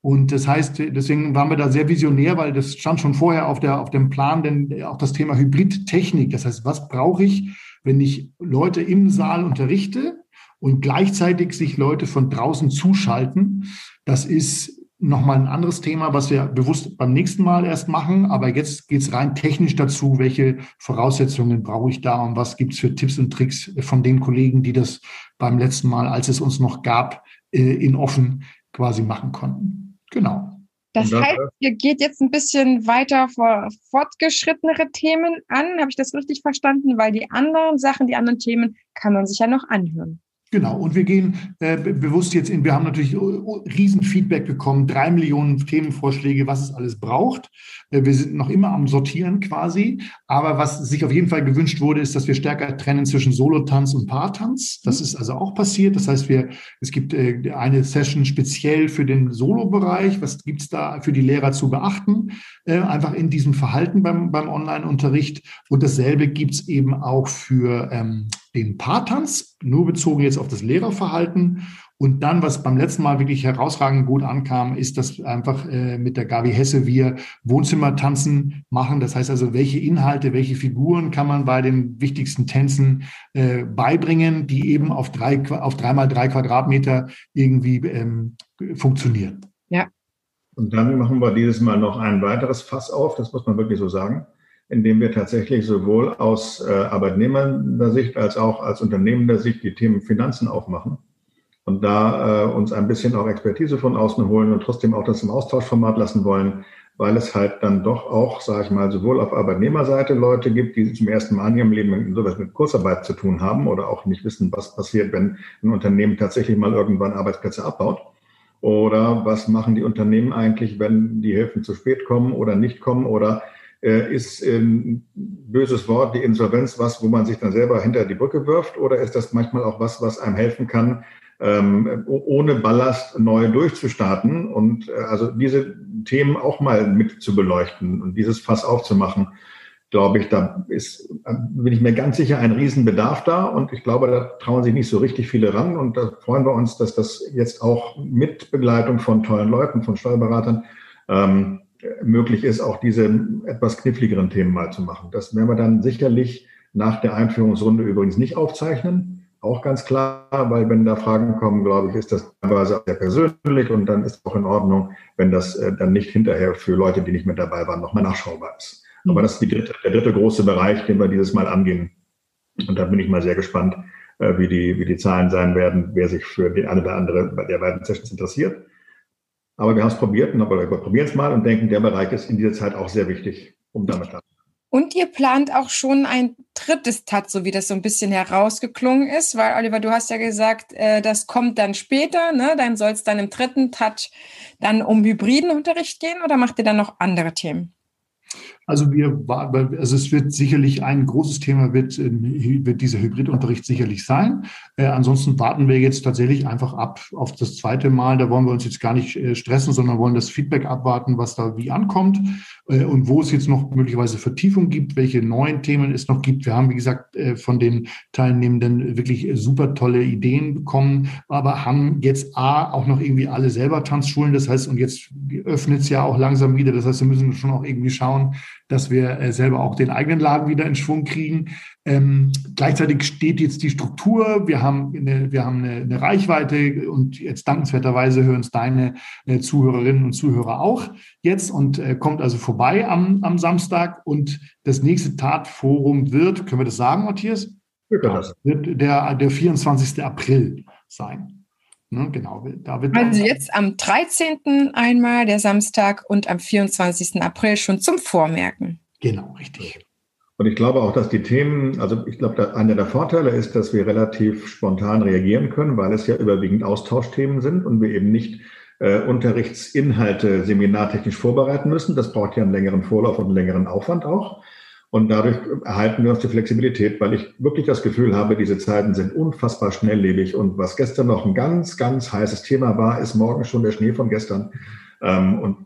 Und das heißt, deswegen waren wir da sehr visionär, weil das stand schon vorher auf, der, auf dem Plan, denn auch das Thema Hybridtechnik. Das heißt, was brauche ich, wenn ich Leute im Saal unterrichte und gleichzeitig sich Leute von draußen zuschalten? Das ist nochmal ein anderes Thema, was wir bewusst beim nächsten Mal erst machen. Aber jetzt geht es rein technisch dazu, welche Voraussetzungen brauche ich da und was gibt es für Tipps und Tricks von den Kollegen, die das beim letzten Mal, als es uns noch gab, äh, in offen quasi machen konnten. Genau. Das heißt, ihr geht jetzt ein bisschen weiter vor fortgeschrittenere Themen an. Habe ich das richtig verstanden? Weil die anderen Sachen, die anderen Themen kann man sich ja noch anhören. Genau, und wir gehen äh, bewusst jetzt in, wir haben natürlich riesen Feedback bekommen, drei Millionen Themenvorschläge, was es alles braucht. Äh, wir sind noch immer am Sortieren quasi, aber was sich auf jeden Fall gewünscht wurde, ist, dass wir stärker trennen zwischen Solotanz und Paartanz. Das mhm. ist also auch passiert. Das heißt, wir, es gibt äh, eine Session speziell für den Solo-Bereich. Was gibt's da für die Lehrer zu beachten? Äh, einfach in diesem Verhalten beim, beim Online-Unterricht. Und dasselbe gibt's eben auch für ähm, den Paartanz, nur bezogen jetzt auf das Lehrerverhalten. Und dann, was beim letzten Mal wirklich herausragend gut ankam, ist, dass einfach äh, mit der Gabi Hesse wir Wohnzimmertanzen machen. Das heißt also, welche Inhalte, welche Figuren kann man bei den wichtigsten Tänzen äh, beibringen, die eben auf drei, auf drei mal drei Quadratmeter irgendwie ähm, funktionieren. Ja. Und dann machen wir dieses Mal noch ein weiteres Fass auf, das muss man wirklich so sagen indem wir tatsächlich sowohl aus äh, Arbeitnehmernder Sicht als auch als unternehmender Sicht die Themen Finanzen aufmachen und da äh, uns ein bisschen auch Expertise von außen holen und trotzdem auch das im Austauschformat lassen wollen, weil es halt dann doch auch, sage ich mal, sowohl auf Arbeitnehmerseite Leute gibt, die zum ersten Mal in ihrem Leben sowas mit Kurzarbeit zu tun haben oder auch nicht wissen, was passiert, wenn ein Unternehmen tatsächlich mal irgendwann Arbeitsplätze abbaut. Oder was machen die Unternehmen eigentlich, wenn die Hilfen zu spät kommen oder nicht kommen oder ist ein böses Wort, die Insolvenz, was, wo man sich dann selber hinter die Brücke wirft? Oder ist das manchmal auch was, was einem helfen kann, ähm, ohne Ballast neu durchzustarten und äh, also diese Themen auch mal mit zu beleuchten und dieses Fass aufzumachen, glaube ich, da ist, bin ich mir ganz sicher, ein Riesenbedarf da und ich glaube, da trauen sich nicht so richtig viele ran und da freuen wir uns, dass das jetzt auch mit Begleitung von tollen Leuten, von Steuerberatern ähm, möglich ist, auch diese etwas kniffligeren Themen mal zu machen. Das werden wir dann sicherlich nach der Einführungsrunde übrigens nicht aufzeichnen. Auch ganz klar, weil wenn da Fragen kommen, glaube ich, ist das teilweise sehr persönlich und dann ist es auch in Ordnung, wenn das äh, dann nicht hinterher für Leute, die nicht mit dabei waren, nochmal nachschaubar ist. Aber mhm. das ist dritte, der dritte große Bereich, den wir dieses Mal angehen. Und da bin ich mal sehr gespannt, äh, wie, die, wie die Zahlen sein werden, wer sich für die eine oder andere der beiden Sessions interessiert. Aber wir haben es probiert, aber wir probieren es mal und denken, der Bereich ist in dieser Zeit auch sehr wichtig, um damit klarzukommen. Und ihr plant auch schon ein drittes TAT, so wie das so ein bisschen herausgeklungen ist, weil Oliver, du hast ja gesagt, äh, das kommt dann später, ne? Dann soll es dann im dritten TAT dann um hybriden Unterricht gehen oder macht ihr dann noch andere Themen? Also wir, also es wird sicherlich ein großes Thema wird, äh, wird dieser Hybridunterricht sicherlich sein. Äh, ansonsten warten wir jetzt tatsächlich einfach ab auf das zweite Mal. Da wollen wir uns jetzt gar nicht äh, stressen, sondern wollen das Feedback abwarten, was da wie ankommt äh, und wo es jetzt noch möglicherweise Vertiefung gibt, welche neuen Themen es noch gibt. Wir haben, wie gesagt, äh, von den Teilnehmenden wirklich super tolle Ideen bekommen, aber haben jetzt A, auch noch irgendwie alle selber Tanzschulen. Das heißt, und jetzt öffnet es ja auch langsam wieder. Das heißt, wir müssen schon auch irgendwie schauen, dass wir äh, selber auch den eigenen Laden wieder in Schwung kriegen. Ähm, gleichzeitig steht jetzt die Struktur. Wir haben eine, wir haben eine, eine Reichweite und jetzt dankenswerterweise hören es deine äh, Zuhörerinnen und Zuhörer auch jetzt und äh, kommt also vorbei am, am Samstag. Und das nächste Tatforum wird, können wir das sagen, Matthias? Wir können das. Wird der, der 24. April sein. Ne, genau, da wird also jetzt am 13. einmal der Samstag und am 24. April schon zum Vormerken. Genau, richtig. Und ich glaube auch, dass die Themen, also ich glaube, einer der Vorteile ist, dass wir relativ spontan reagieren können, weil es ja überwiegend Austauschthemen sind und wir eben nicht äh, Unterrichtsinhalte seminartechnisch vorbereiten müssen. Das braucht ja einen längeren Vorlauf und einen längeren Aufwand auch. Und dadurch erhalten wir uns die Flexibilität, weil ich wirklich das Gefühl habe, diese Zeiten sind unfassbar schnelllebig. Und was gestern noch ein ganz, ganz heißes Thema war, ist morgen schon der Schnee von gestern. Ähm, und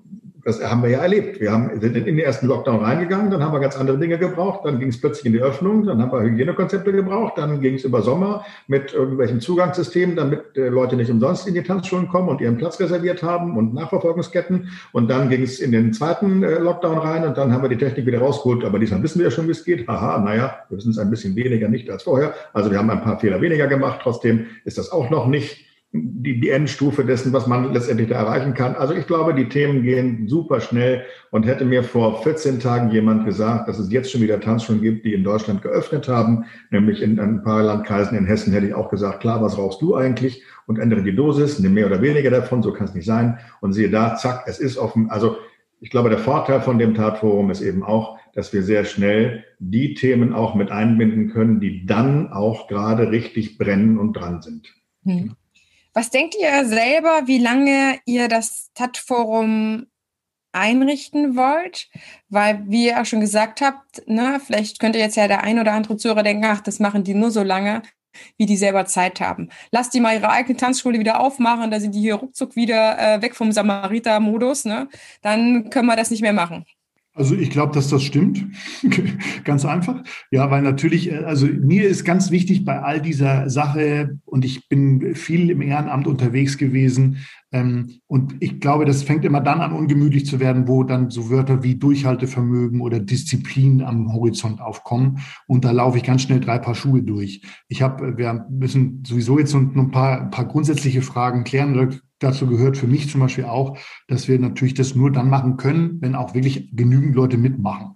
das haben wir ja erlebt. Wir haben, sind in den ersten Lockdown reingegangen, dann haben wir ganz andere Dinge gebraucht, dann ging es plötzlich in die Öffnung, dann haben wir Hygienekonzepte gebraucht, dann ging es über Sommer mit irgendwelchen Zugangssystemen, damit äh, Leute nicht umsonst in die Tanzschulen kommen und ihren Platz reserviert haben und Nachverfolgungsketten. Und dann ging es in den zweiten äh, Lockdown rein und dann haben wir die Technik wieder rausgeholt. Aber diesmal wissen wir ja schon, wie es geht. Haha, naja, wir wissen es ein bisschen weniger nicht als vorher. Also wir haben ein paar Fehler weniger gemacht. Trotzdem ist das auch noch nicht die, die Endstufe dessen, was man letztendlich da erreichen kann. Also ich glaube, die Themen gehen super schnell und hätte mir vor 14 Tagen jemand gesagt, dass es jetzt schon wieder Tanzschulen gibt, die in Deutschland geöffnet haben, nämlich in ein paar Landkreisen in Hessen, hätte ich auch gesagt, klar, was rauchst du eigentlich? Und ändere die Dosis, nimm mehr oder weniger davon, so kann es nicht sein. Und siehe da, zack, es ist offen. Also ich glaube, der Vorteil von dem Tatforum ist eben auch, dass wir sehr schnell die Themen auch mit einbinden können, die dann auch gerade richtig brennen und dran sind. Hm. Was denkt ihr selber, wie lange ihr das TAT-Forum einrichten wollt? Weil, wie ihr auch schon gesagt habt, ne, vielleicht könnte jetzt ja der ein oder andere Zuhörer denken, ach, das machen die nur so lange, wie die selber Zeit haben. Lasst die mal ihre eigene Tanzschule wieder aufmachen, da sind die hier ruckzuck wieder äh, weg vom Samariter-Modus, ne? Dann können wir das nicht mehr machen. Also ich glaube, dass das stimmt. *laughs* ganz einfach. Ja, weil natürlich, äh, also mir ist ganz wichtig bei all dieser Sache, und ich bin viel im Ehrenamt unterwegs gewesen, ähm, und ich glaube, das fängt immer dann an, ungemütlich zu werden, wo dann so Wörter wie Durchhaltevermögen oder Disziplin am Horizont aufkommen. Und da laufe ich ganz schnell drei Paar Schuhe durch. Ich habe, wir müssen sowieso jetzt noch ein paar, ein paar grundsätzliche Fragen klären dazu gehört für mich zum Beispiel auch, dass wir natürlich das nur dann machen können, wenn auch wirklich genügend Leute mitmachen.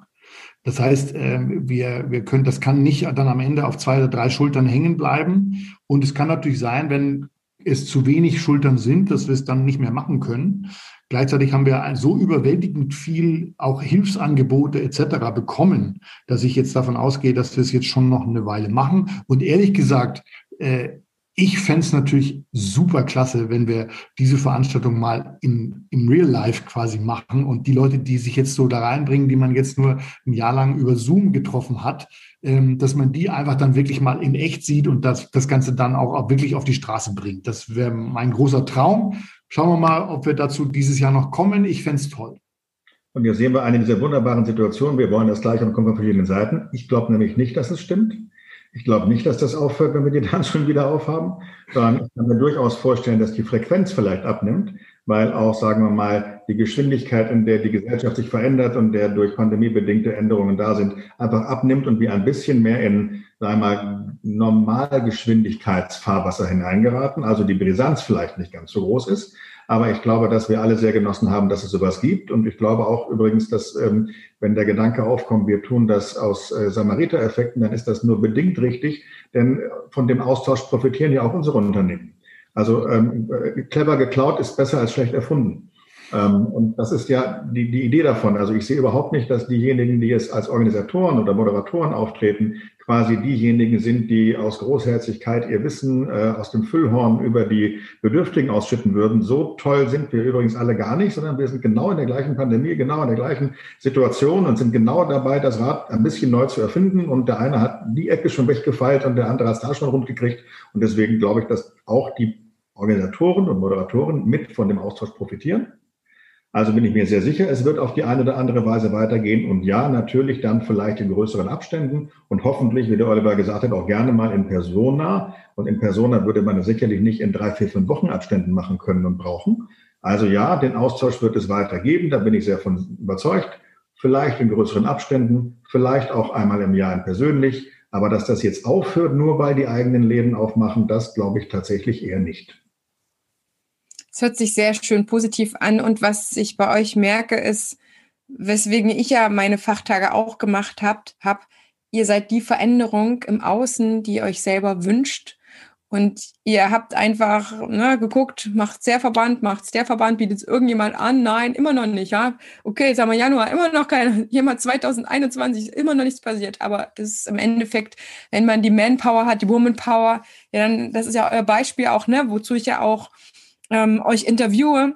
Das heißt, ähm, wir, wir können, das kann nicht dann am Ende auf zwei oder drei Schultern hängen bleiben. Und es kann natürlich sein, wenn es zu wenig Schultern sind, dass wir es dann nicht mehr machen können. Gleichzeitig haben wir so überwältigend viel auch Hilfsangebote etc. bekommen, dass ich jetzt davon ausgehe, dass wir es jetzt schon noch eine Weile machen. Und ehrlich gesagt, äh, ich fände es natürlich super klasse, wenn wir diese Veranstaltung mal in, im Real Life quasi machen und die Leute, die sich jetzt so da reinbringen, die man jetzt nur ein Jahr lang über Zoom getroffen hat, ähm, dass man die einfach dann wirklich mal in echt sieht und das, das Ganze dann auch, auch wirklich auf die Straße bringt. Das wäre mein großer Traum. Schauen wir mal, ob wir dazu dieses Jahr noch kommen. Ich fände es toll. Und jetzt sehen wir eine dieser wunderbaren Situationen. Wir wollen das gleich und kommen von verschiedenen Seiten. Ich glaube nämlich nicht, dass es stimmt. Ich glaube nicht, dass das aufhört, wenn wir die *laughs* Tanzschulen wieder aufhaben, sondern ich kann mir durchaus vorstellen, dass die Frequenz vielleicht abnimmt, weil auch, sagen wir mal, die Geschwindigkeit, in der die Gesellschaft sich verändert und der durch pandemiebedingte Änderungen da sind, einfach abnimmt und wir ein bisschen mehr in, sagen wir mal, Normalgeschwindigkeitsfahrwasser hineingeraten, also die Brisanz vielleicht nicht ganz so groß ist. Aber ich glaube, dass wir alle sehr genossen haben, dass es sowas gibt. Und ich glaube auch übrigens, dass ähm, wenn der Gedanke aufkommt, wir tun das aus äh, Samariter-Effekten, dann ist das nur bedingt richtig, denn von dem Austausch profitieren ja auch unsere Unternehmen. Also ähm, äh, clever geklaut ist besser als schlecht erfunden. Ähm, und das ist ja die, die Idee davon. Also ich sehe überhaupt nicht, dass diejenigen, die jetzt als Organisatoren oder Moderatoren auftreten, quasi diejenigen sind, die aus Großherzigkeit ihr Wissen äh, aus dem Füllhorn über die Bedürftigen ausschütten würden. So toll sind wir übrigens alle gar nicht, sondern wir sind genau in der gleichen Pandemie, genau in der gleichen Situation und sind genau dabei, das Rad ein bisschen neu zu erfinden. Und der eine hat die Ecke schon weggefeilt und der andere hat es da schon rund gekriegt. Und deswegen glaube ich, dass auch die Organisatoren und Moderatoren mit von dem Austausch profitieren. Also bin ich mir sehr sicher, es wird auf die eine oder andere Weise weitergehen. Und ja, natürlich dann vielleicht in größeren Abständen und hoffentlich, wie der Oliver gesagt hat, auch gerne mal in Persona. Und in Persona würde man es sicherlich nicht in drei, vier, fünf Wochen Abständen machen können und brauchen. Also ja, den Austausch wird es weitergeben. Da bin ich sehr von überzeugt. Vielleicht in größeren Abständen, vielleicht auch einmal im Jahr in persönlich. Aber dass das jetzt aufhört, nur weil die eigenen Läden aufmachen, das glaube ich tatsächlich eher nicht. Es hört sich sehr schön positiv an. Und was ich bei euch merke, ist, weswegen ich ja meine Fachtage auch gemacht habt, hab, ihr seid die Veränderung im Außen, die ihr euch selber wünscht. Und ihr habt einfach ne, geguckt, macht's der Verband, macht's der Verband, bietet es irgendjemand an? Nein, immer noch nicht. Ja, okay, haben wir Januar, immer noch kein, *laughs* jemand 2021, immer noch nichts passiert. Aber das ist im Endeffekt, wenn man die Manpower hat, die Womanpower, ja, dann, das ist ja euer Beispiel auch, ne, wozu ich ja auch ähm, euch interviewe,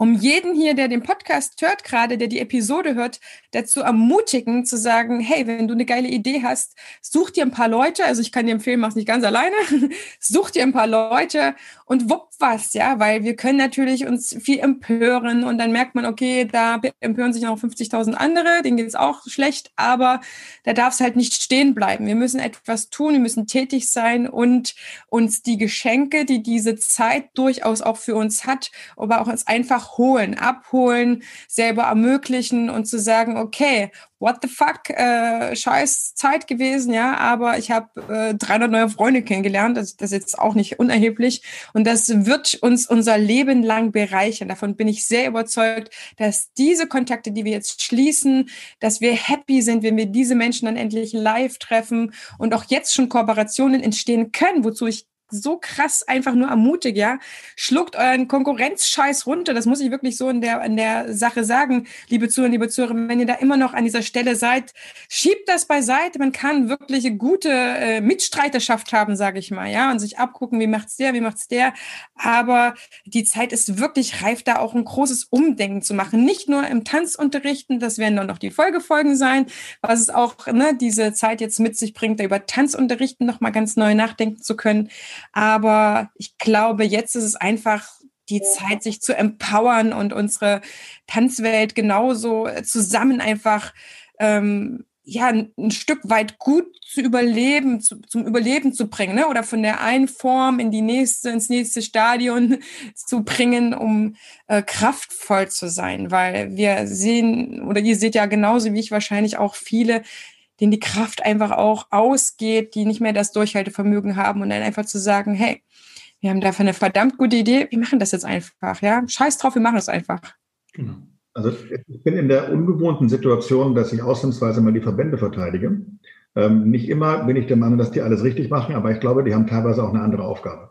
um jeden hier, der den Podcast hört gerade, der die Episode hört, dazu ermutigen, zu sagen, hey, wenn du eine geile Idee hast, such dir ein paar Leute, also ich kann dir empfehlen, mach's nicht ganz alleine, *laughs* such dir ein paar Leute und wupp was, ja, weil wir können natürlich uns viel empören und dann merkt man, okay, da empören sich noch 50.000 andere, denen geht's auch schlecht, aber da darf es halt nicht stehen bleiben. Wir müssen etwas tun, wir müssen tätig sein und uns die Geschenke, die diese Zeit durchaus auch für uns hat, aber auch uns einfach holen, abholen, selber ermöglichen und zu sagen, okay, what the fuck, äh, scheiß Zeit gewesen, ja, aber ich habe äh, 300 neue Freunde kennengelernt, das, das ist jetzt auch nicht unerheblich und das wird uns unser Leben lang bereichern. Davon bin ich sehr überzeugt, dass diese Kontakte, die wir jetzt schließen, dass wir happy sind, wenn wir diese Menschen dann endlich live treffen und auch jetzt schon Kooperationen entstehen können, wozu ich so krass einfach nur ermutigt, ja. Schluckt euren Konkurrenzscheiß runter. Das muss ich wirklich so in der, in der Sache sagen, liebe Zuhörer, liebe Zuhörer. Wenn ihr da immer noch an dieser Stelle seid, schiebt das beiseite. Man kann wirklich eine gute äh, Mitstreiterschaft haben, sage ich mal, ja. Und sich abgucken, wie macht's der, wie macht's der. Aber die Zeit ist wirklich reif, da auch ein großes Umdenken zu machen. Nicht nur im Tanzunterrichten, das werden dann noch die Folgefolgen sein, was es auch, ne, diese Zeit jetzt mit sich bringt, da über Tanzunterrichten nochmal ganz neu nachdenken zu können aber ich glaube, jetzt ist es einfach die Zeit, sich zu empowern und unsere Tanzwelt genauso zusammen einfach ähm, ja ein Stück weit gut zu überleben, zu, zum Überleben zu bringen, ne? oder von der einen Form in die nächste, ins nächste Stadion *laughs* zu bringen, um äh, kraftvoll zu sein, weil wir sehen oder ihr seht ja genauso wie ich wahrscheinlich auch viele, denen die Kraft einfach auch ausgeht, die nicht mehr das Durchhaltevermögen haben und dann einfach zu sagen, hey, wir haben dafür eine verdammt gute Idee, wir machen das jetzt einfach, ja. Scheiß drauf, wir machen es einfach. Genau. Also ich bin in der ungewohnten Situation, dass ich ausnahmsweise mal die Verbände verteidige. Ähm, nicht immer bin ich der Meinung, dass die alles richtig machen, aber ich glaube, die haben teilweise auch eine andere Aufgabe.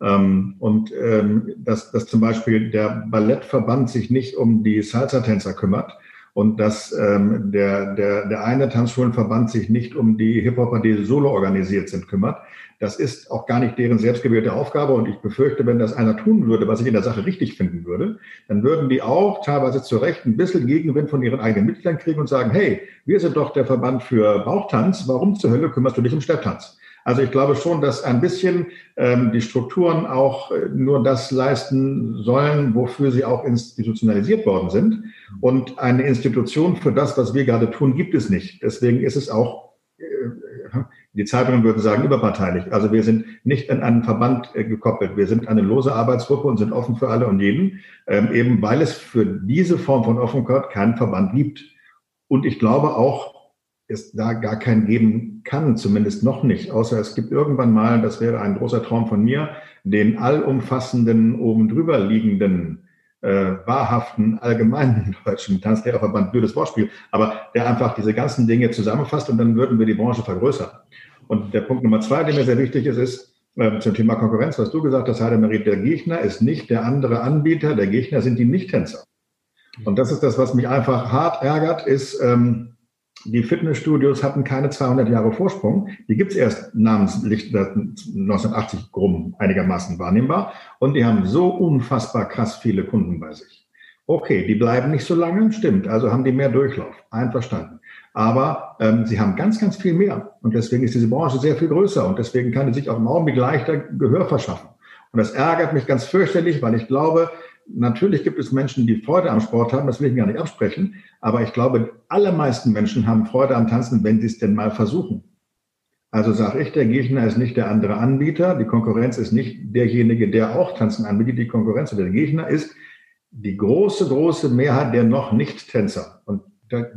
Ähm, und ähm, dass, dass zum Beispiel der Ballettverband sich nicht um die Salsa-Tänzer kümmert, und dass ähm, der, der, der eine Tanzschulenverband sich nicht um die Hip-Hopper, die solo organisiert sind, kümmert. Das ist auch gar nicht deren selbstgewählte Aufgabe. Und ich befürchte, wenn das einer tun würde, was ich in der Sache richtig finden würde, dann würden die auch teilweise zu Recht ein bisschen Gegenwind von ihren eigenen Mitgliedern kriegen und sagen, hey, wir sind doch der Verband für Bauchtanz. Warum zur Hölle kümmerst du dich um Stepptanz? Also ich glaube schon, dass ein bisschen ähm, die Strukturen auch äh, nur das leisten sollen, wofür sie auch institutionalisiert worden sind. Und eine Institution für das, was wir gerade tun, gibt es nicht. Deswegen ist es auch, äh, die Zeitungen würden sagen, überparteilich. Also wir sind nicht in einen Verband äh, gekoppelt. Wir sind eine lose Arbeitsgruppe und sind offen für alle und jeden, ähm, eben weil es für diese Form von Offenheit keinen Verband gibt. Und ich glaube auch, es da gar keinen geben kann, zumindest noch nicht, außer es gibt irgendwann mal, das wäre ein großer Traum von mir, den allumfassenden, oben drüber liegenden, äh, wahrhaften, allgemeinen *laughs* deutschen Tanzlehrerverband, blödes Wortspiel, aber der einfach diese ganzen Dinge zusammenfasst und dann würden wir die Branche vergrößern. Und der Punkt Nummer zwei, der mir sehr wichtig ist, ist, äh, zum Thema Konkurrenz, was du gesagt hast, Heidemarie, der Gegner ist nicht der andere Anbieter, der Gegner sind die Nicht-Tänzer. Und das ist das, was mich einfach hart ärgert, ist, ähm, die Fitnessstudios hatten keine 200 Jahre Vorsprung. Die gibt's erst namens Licht 1980 rum einigermaßen wahrnehmbar. Und die haben so unfassbar krass viele Kunden bei sich. Okay, die bleiben nicht so lange, stimmt. Also haben die mehr Durchlauf. Einverstanden. Aber ähm, sie haben ganz, ganz viel mehr. Und deswegen ist diese Branche sehr viel größer. Und deswegen kann sie sich auch im Augenblick leichter Gehör verschaffen. Und das ärgert mich ganz fürchterlich, weil ich glaube, Natürlich gibt es Menschen, die Freude am Sport haben, das will ich gar nicht absprechen, aber ich glaube, allermeisten Menschen haben Freude am Tanzen, wenn sie es denn mal versuchen. Also sage ich, der Gegner ist nicht der andere Anbieter, die Konkurrenz ist nicht derjenige, der auch Tanzen anbietet, die Konkurrenz oder der Gegner ist die große, große Mehrheit der noch Nicht-Tänzer. Und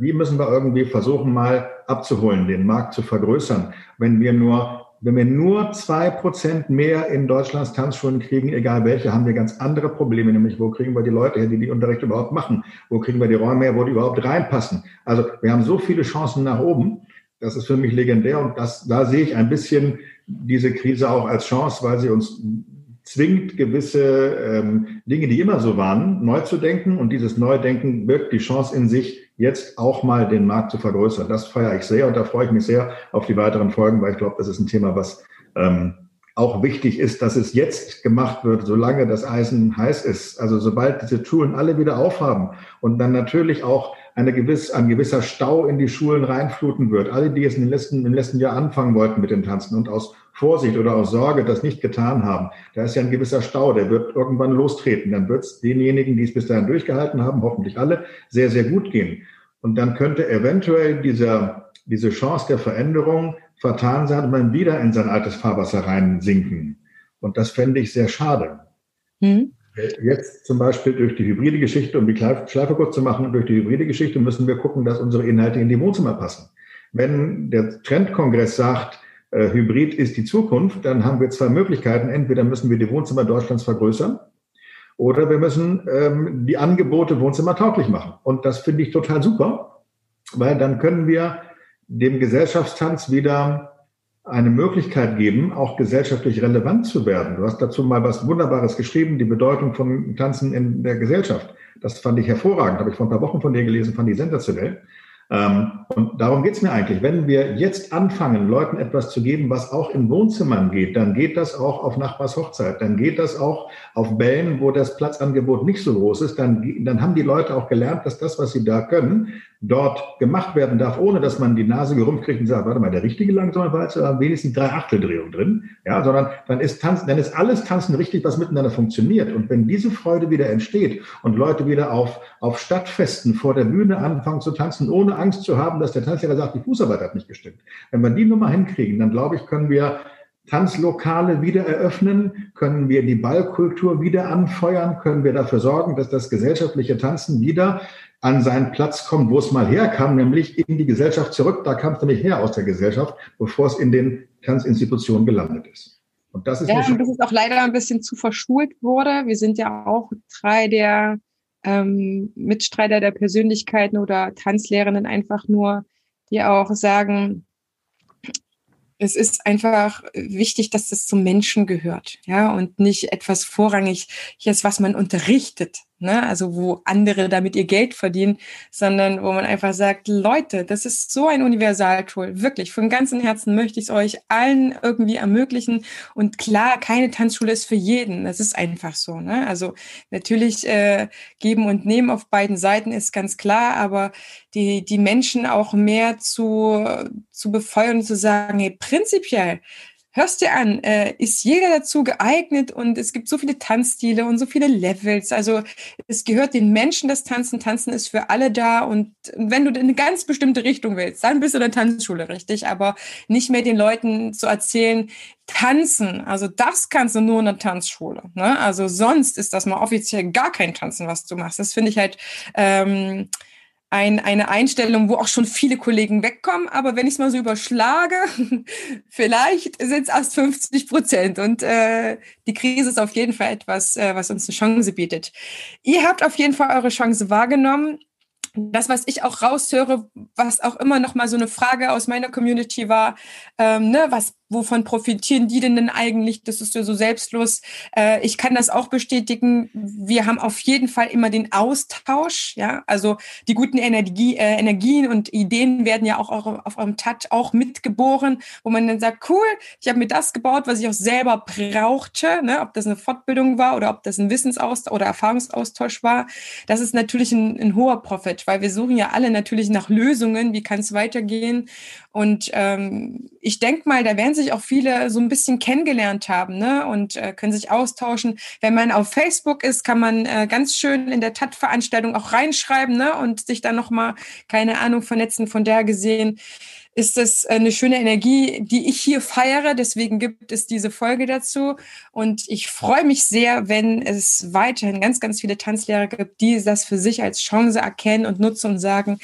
die müssen wir irgendwie versuchen, mal abzuholen, den Markt zu vergrößern. Wenn wir nur wenn wir nur zwei Prozent mehr in Deutschlands Tanzschulen kriegen, egal welche, haben wir ganz andere Probleme, nämlich wo kriegen wir die Leute her, die die Unterricht überhaupt machen? Wo kriegen wir die Räume her, wo die überhaupt reinpassen? Also wir haben so viele Chancen nach oben. Das ist für mich legendär und das, da sehe ich ein bisschen diese Krise auch als Chance, weil sie uns zwingt, gewisse ähm, Dinge, die immer so waren, neu zu denken. Und dieses Neudenken birgt die Chance in sich, jetzt auch mal den Markt zu vergrößern. Das feiere ich sehr und da freue ich mich sehr auf die weiteren Folgen, weil ich glaube, das ist ein Thema, was ähm, auch wichtig ist, dass es jetzt gemacht wird, solange das Eisen heiß ist. Also sobald diese Schulen alle wieder aufhaben und dann natürlich auch eine gewiss, ein gewisser Stau in die Schulen reinfluten wird. Alle, die es in den letzten, im letzten Jahr anfangen wollten mit dem Tanzen und aus Vorsicht oder aus Sorge das nicht getan haben, da ist ja ein gewisser Stau, der wird irgendwann lostreten. Dann wird es denjenigen, die es bis dahin durchgehalten haben, hoffentlich alle, sehr, sehr gut gehen. Und dann könnte eventuell dieser, diese Chance der Veränderung vertan sein und man wieder in sein altes Fahrwasser reinsinken. Und das fände ich sehr schade. Mhm. Jetzt zum Beispiel durch die hybride Geschichte, um die Schleife kurz zu machen, durch die hybride Geschichte müssen wir gucken, dass unsere Inhalte in die Wohnzimmer passen. Wenn der Trendkongress sagt, äh, Hybrid ist die Zukunft, dann haben wir zwei Möglichkeiten. Entweder müssen wir die Wohnzimmer Deutschlands vergrößern oder wir müssen ähm, die Angebote wohnzimmertauglich machen. Und das finde ich total super, weil dann können wir dem Gesellschaftstanz wieder eine Möglichkeit geben, auch gesellschaftlich relevant zu werden. Du hast dazu mal was Wunderbares geschrieben, die Bedeutung von Tanzen in der Gesellschaft. Das fand ich hervorragend, habe ich vor ein paar Wochen von dir gelesen, fand ich sensationell. Ähm, und darum geht's mir eigentlich. Wenn wir jetzt anfangen, Leuten etwas zu geben, was auch in Wohnzimmern geht, dann geht das auch auf Nachbars Hochzeit, dann geht das auch auf Bällen, wo das Platzangebot nicht so groß ist, dann, dann haben die Leute auch gelernt, dass das, was sie da können, dort gemacht werden darf, ohne dass man die Nase gerümpft kriegt und sagt, warte mal, der richtige langsame Walzer hat wenigstens drei Achteldrehungen drin, ja, sondern dann ist Tanzen, dann ist alles Tanzen richtig, was miteinander funktioniert. Und wenn diese Freude wieder entsteht und Leute wieder auf, auf Stadtfesten vor der Bühne anfangen zu tanzen, ohne Angst zu haben, dass der Tanzlehrer sagt, die Fußarbeit hat nicht gestimmt. Wenn wir die Nummer hinkriegen, dann glaube ich, können wir Tanzlokale wieder eröffnen? Können wir die Ballkultur wieder anfeuern? Können wir dafür sorgen, dass das gesellschaftliche Tanzen wieder an seinen Platz kommt, wo es mal herkam, nämlich in die Gesellschaft zurück. Da kam es nämlich her aus der Gesellschaft, bevor es in den Tanzinstitutionen gelandet ist. Und das ist ja, und das ist auch leider ein bisschen zu verschult wurde. Wir sind ja auch drei der ähm, Mitstreiter der Persönlichkeiten oder Tanzlehrenden einfach nur, die auch sagen, es ist einfach wichtig, dass das zum Menschen gehört, ja, und nicht etwas vorrangig ist, was man unterrichtet, ne? also wo andere damit ihr Geld verdienen, sondern wo man einfach sagt, Leute, das ist so ein Universaltool, wirklich, von ganzem Herzen möchte ich es euch allen irgendwie ermöglichen und klar, keine Tanzschule ist für jeden, das ist einfach so, ne? also natürlich äh, geben und nehmen auf beiden Seiten ist ganz klar, aber die, die Menschen auch mehr zu, zu befeuern und zu sagen, hey, prinzipiell hörst dir an, äh, ist jeder dazu geeignet und es gibt so viele Tanzstile und so viele Levels. Also es gehört den Menschen das Tanzen. Tanzen ist für alle da und wenn du in eine ganz bestimmte Richtung willst, dann bist du in der Tanzschule richtig, aber nicht mehr den Leuten zu erzählen, Tanzen, also das kannst du nur in der Tanzschule. Ne? Also sonst ist das mal offiziell gar kein Tanzen, was du machst. Das finde ich halt ähm, ein, eine Einstellung, wo auch schon viele Kollegen wegkommen. Aber wenn ich es mal so überschlage, *laughs* vielleicht sind es erst 50 Prozent. Und äh, die Krise ist auf jeden Fall etwas, äh, was uns eine Chance bietet. Ihr habt auf jeden Fall eure Chance wahrgenommen das, was ich auch raushöre, was auch immer noch mal so eine Frage aus meiner Community war, ähm, ne, was wovon profitieren die denn, denn eigentlich? Das ist ja so selbstlos. Äh, ich kann das auch bestätigen. Wir haben auf jeden Fall immer den Austausch. Ja, also die guten Energie, äh, Energien und Ideen werden ja auch auf eurem TAT auch mitgeboren, wo man dann sagt, cool, ich habe mir das gebaut, was ich auch selber brauchte, ne? ob das eine Fortbildung war oder ob das ein Wissensaustausch oder Erfahrungsaustausch war. Das ist natürlich ein, ein hoher Profit, weil wir suchen ja alle natürlich nach Lösungen, wie kann es weitergehen. Und ähm, ich denke mal, da werden sich auch viele so ein bisschen kennengelernt haben ne? und äh, können sich austauschen. Wenn man auf Facebook ist, kann man äh, ganz schön in der TAT-Veranstaltung auch reinschreiben ne? und sich dann nochmal, keine Ahnung, vernetzen. Von der gesehen ist das eine schöne Energie, die ich hier feiere. Deswegen gibt es diese Folge dazu. Und ich freue mich sehr, wenn es weiterhin ganz, ganz viele Tanzlehrer gibt, die das für sich als Chance erkennen und nutzen und sagen,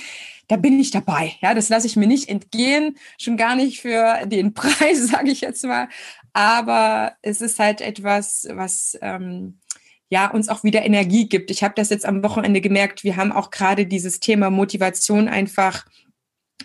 da bin ich dabei. Ja, das lasse ich mir nicht entgehen, schon gar nicht für den *laughs* Preis, sage ich jetzt mal. Aber es ist halt etwas, was ähm, ja uns auch wieder Energie gibt. Ich habe das jetzt am Wochenende gemerkt. Wir haben auch gerade dieses Thema Motivation einfach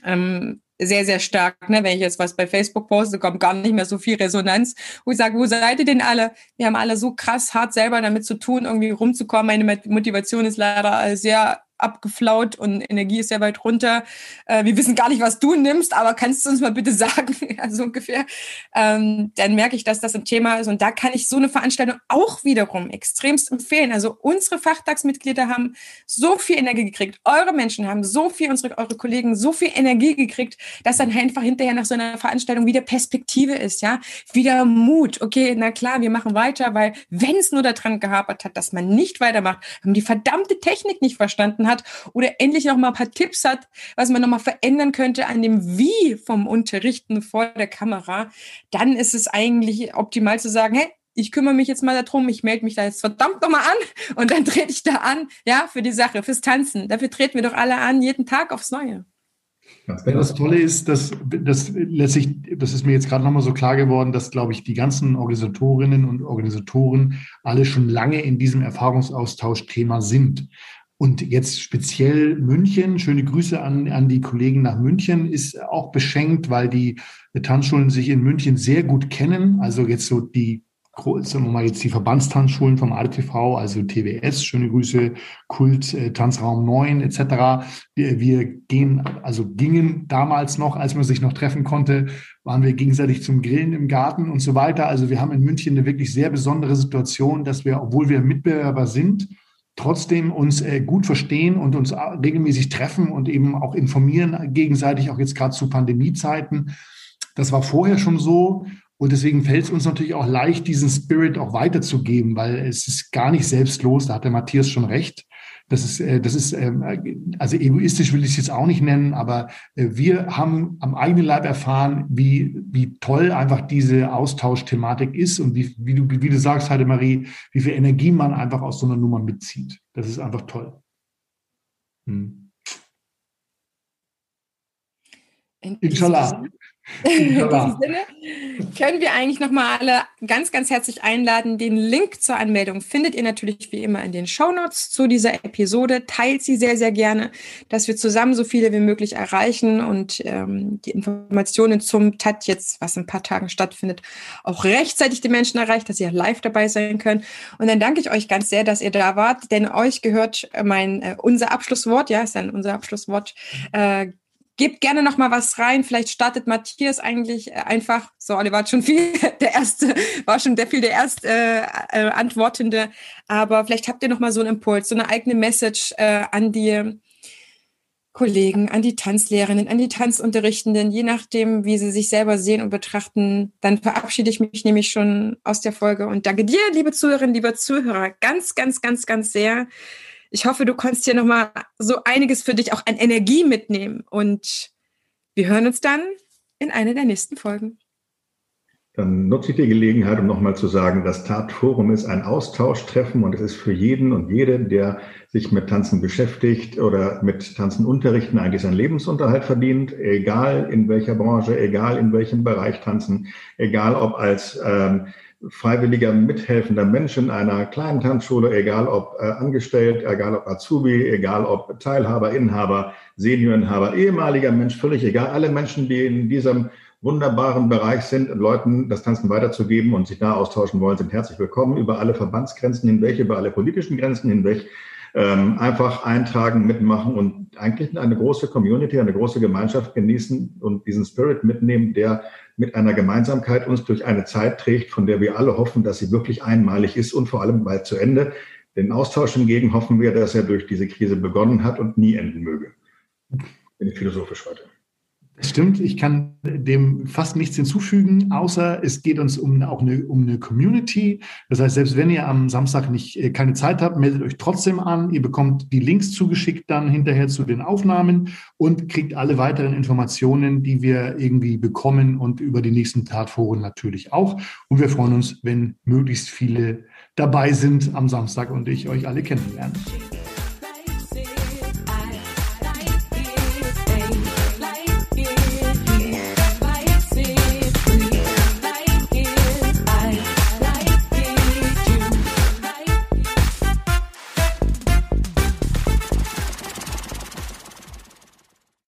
ähm, sehr, sehr stark. Ne? Wenn ich jetzt was bei Facebook poste, kommt gar nicht mehr so viel Resonanz. Wo ich sage, wo seid ihr denn alle? Wir haben alle so krass hart selber damit zu tun, irgendwie rumzukommen. Meine Motivation ist leider sehr abgeflaut und Energie ist ja weit runter. Äh, wir wissen gar nicht, was du nimmst, aber kannst du uns mal bitte *laughs* sagen, also ungefähr, ähm, dann merke ich, dass das ein Thema ist und da kann ich so eine Veranstaltung auch wiederum extremst empfehlen. Also unsere Fachtagsmitglieder haben so viel Energie gekriegt, eure Menschen haben so viel, unsere, eure Kollegen so viel Energie gekriegt, dass dann einfach hinterher nach so einer Veranstaltung wieder Perspektive ist, ja, wieder Mut. Okay, na klar, wir machen weiter, weil wenn es nur daran gehapert hat, dass man nicht weitermacht, haben die verdammte Technik nicht verstanden, verstanden hat oder endlich noch mal ein paar Tipps hat, was man noch mal verändern könnte an dem Wie vom Unterrichten vor der Kamera, dann ist es eigentlich optimal zu sagen, hey, ich kümmere mich jetzt mal darum, ich melde mich da jetzt verdammt nochmal an *laughs* und dann trete ich da an, ja, für die Sache, fürs Tanzen. Dafür treten wir doch alle an, jeden Tag aufs Neue. Das Tolle ist, dass das letztlich, das ist mir jetzt gerade nochmal so klar geworden, dass, glaube ich, die ganzen Organisatorinnen und Organisatoren alle schon lange in diesem Erfahrungsaustausch-Thema sind. Und jetzt speziell München, schöne Grüße an, an die Kollegen nach München, ist auch beschenkt, weil die Tanzschulen sich in München sehr gut kennen. Also jetzt so die, sagen wir mal jetzt die Verbandstanzschulen vom ADTV, also TWS, schöne Grüße, Kult, äh, Tanzraum 9 etc. Wir, wir gehen, also gingen damals noch, als man sich noch treffen konnte, waren wir gegenseitig zum Grillen im Garten und so weiter. Also wir haben in München eine wirklich sehr besondere Situation, dass wir, obwohl wir Mitbewerber sind, trotzdem uns äh, gut verstehen und uns regelmäßig treffen und eben auch informieren, gegenseitig, auch jetzt gerade zu Pandemiezeiten. Das war vorher schon so. Und deswegen fällt es uns natürlich auch leicht, diesen Spirit auch weiterzugeben, weil es ist gar nicht selbstlos. Da hat der Matthias schon recht. Das ist, äh, das ist, ähm, also egoistisch will ich es jetzt auch nicht nennen, aber äh, wir haben am eigenen Leib erfahren, wie, wie toll einfach diese Austauschthematik ist und wie, wie du, wie du sagst, Heidemarie, wie viel Energie man einfach aus so einer Nummer mitzieht. Das ist einfach toll. Hm. Inshallah. *laughs* In diesem Sinne können wir eigentlich nochmal alle ganz, ganz herzlich einladen. Den Link zur Anmeldung findet ihr natürlich wie immer in den Shownotes zu dieser Episode. Teilt sie sehr, sehr gerne, dass wir zusammen so viele wie möglich erreichen und ähm, die Informationen zum TAT jetzt, was in ein paar Tagen stattfindet, auch rechtzeitig die Menschen erreicht, dass ihr live dabei sein könnt. Und dann danke ich euch ganz sehr, dass ihr da wart, denn euch gehört mein, äh, unser Abschlusswort, ja, ist dann unser Abschlusswort, äh, Gebt gerne noch mal was rein. Vielleicht startet Matthias eigentlich äh, einfach. So, Oliver hat schon viel *laughs* der erste, war schon der viel der erste äh, äh, Antwortende. Aber vielleicht habt ihr noch mal so einen Impuls, so eine eigene Message äh, an die Kollegen, an die Tanzlehrerinnen, an die Tanzunterrichtenden, je nachdem, wie sie sich selber sehen und betrachten. Dann verabschiede ich mich nämlich schon aus der Folge und danke dir, liebe Zuhörerinnen, lieber Zuhörer, ganz, ganz, ganz, ganz sehr. Ich hoffe, du konntest hier nochmal so einiges für dich auch an Energie mitnehmen und wir hören uns dann in einer der nächsten Folgen. Dann nutze ich die Gelegenheit, um nochmal zu sagen, das Tatforum ist ein Austauschtreffen und es ist für jeden und jede, der sich mit Tanzen beschäftigt oder mit Tanzen unterrichten, eigentlich seinen Lebensunterhalt verdient, egal in welcher Branche, egal in welchem Bereich tanzen, egal ob als ähm, freiwilliger, mithelfender Mensch in einer kleinen Tanzschule, egal ob äh, angestellt, egal ob Azubi, egal ob Teilhaber, Inhaber, Seniorinhaber, ehemaliger Mensch, völlig egal. Alle Menschen, die in diesem wunderbaren Bereich sind, Leuten das Tanzen weiterzugeben und sich da austauschen wollen, sind herzlich willkommen über alle Verbandsgrenzen hinweg, über alle politischen Grenzen hinweg. Ähm, einfach eintragen, mitmachen und eigentlich eine große Community, eine große Gemeinschaft genießen und diesen Spirit mitnehmen, der mit einer Gemeinsamkeit uns durch eine Zeit trägt, von der wir alle hoffen, dass sie wirklich einmalig ist und vor allem bald zu Ende. Den Austausch hingegen hoffen wir, dass er durch diese Krise begonnen hat und nie enden möge. Bin ich philosophisch heute. Das stimmt, ich kann dem fast nichts hinzufügen, außer es geht uns um auch eine, um eine Community. Das heißt, selbst wenn ihr am Samstag nicht äh, keine Zeit habt, meldet euch trotzdem an. Ihr bekommt die Links zugeschickt dann hinterher zu den Aufnahmen und kriegt alle weiteren Informationen, die wir irgendwie bekommen und über die nächsten Tatforen natürlich auch. Und wir freuen uns, wenn möglichst viele dabei sind am Samstag und ich euch alle kennenlerne.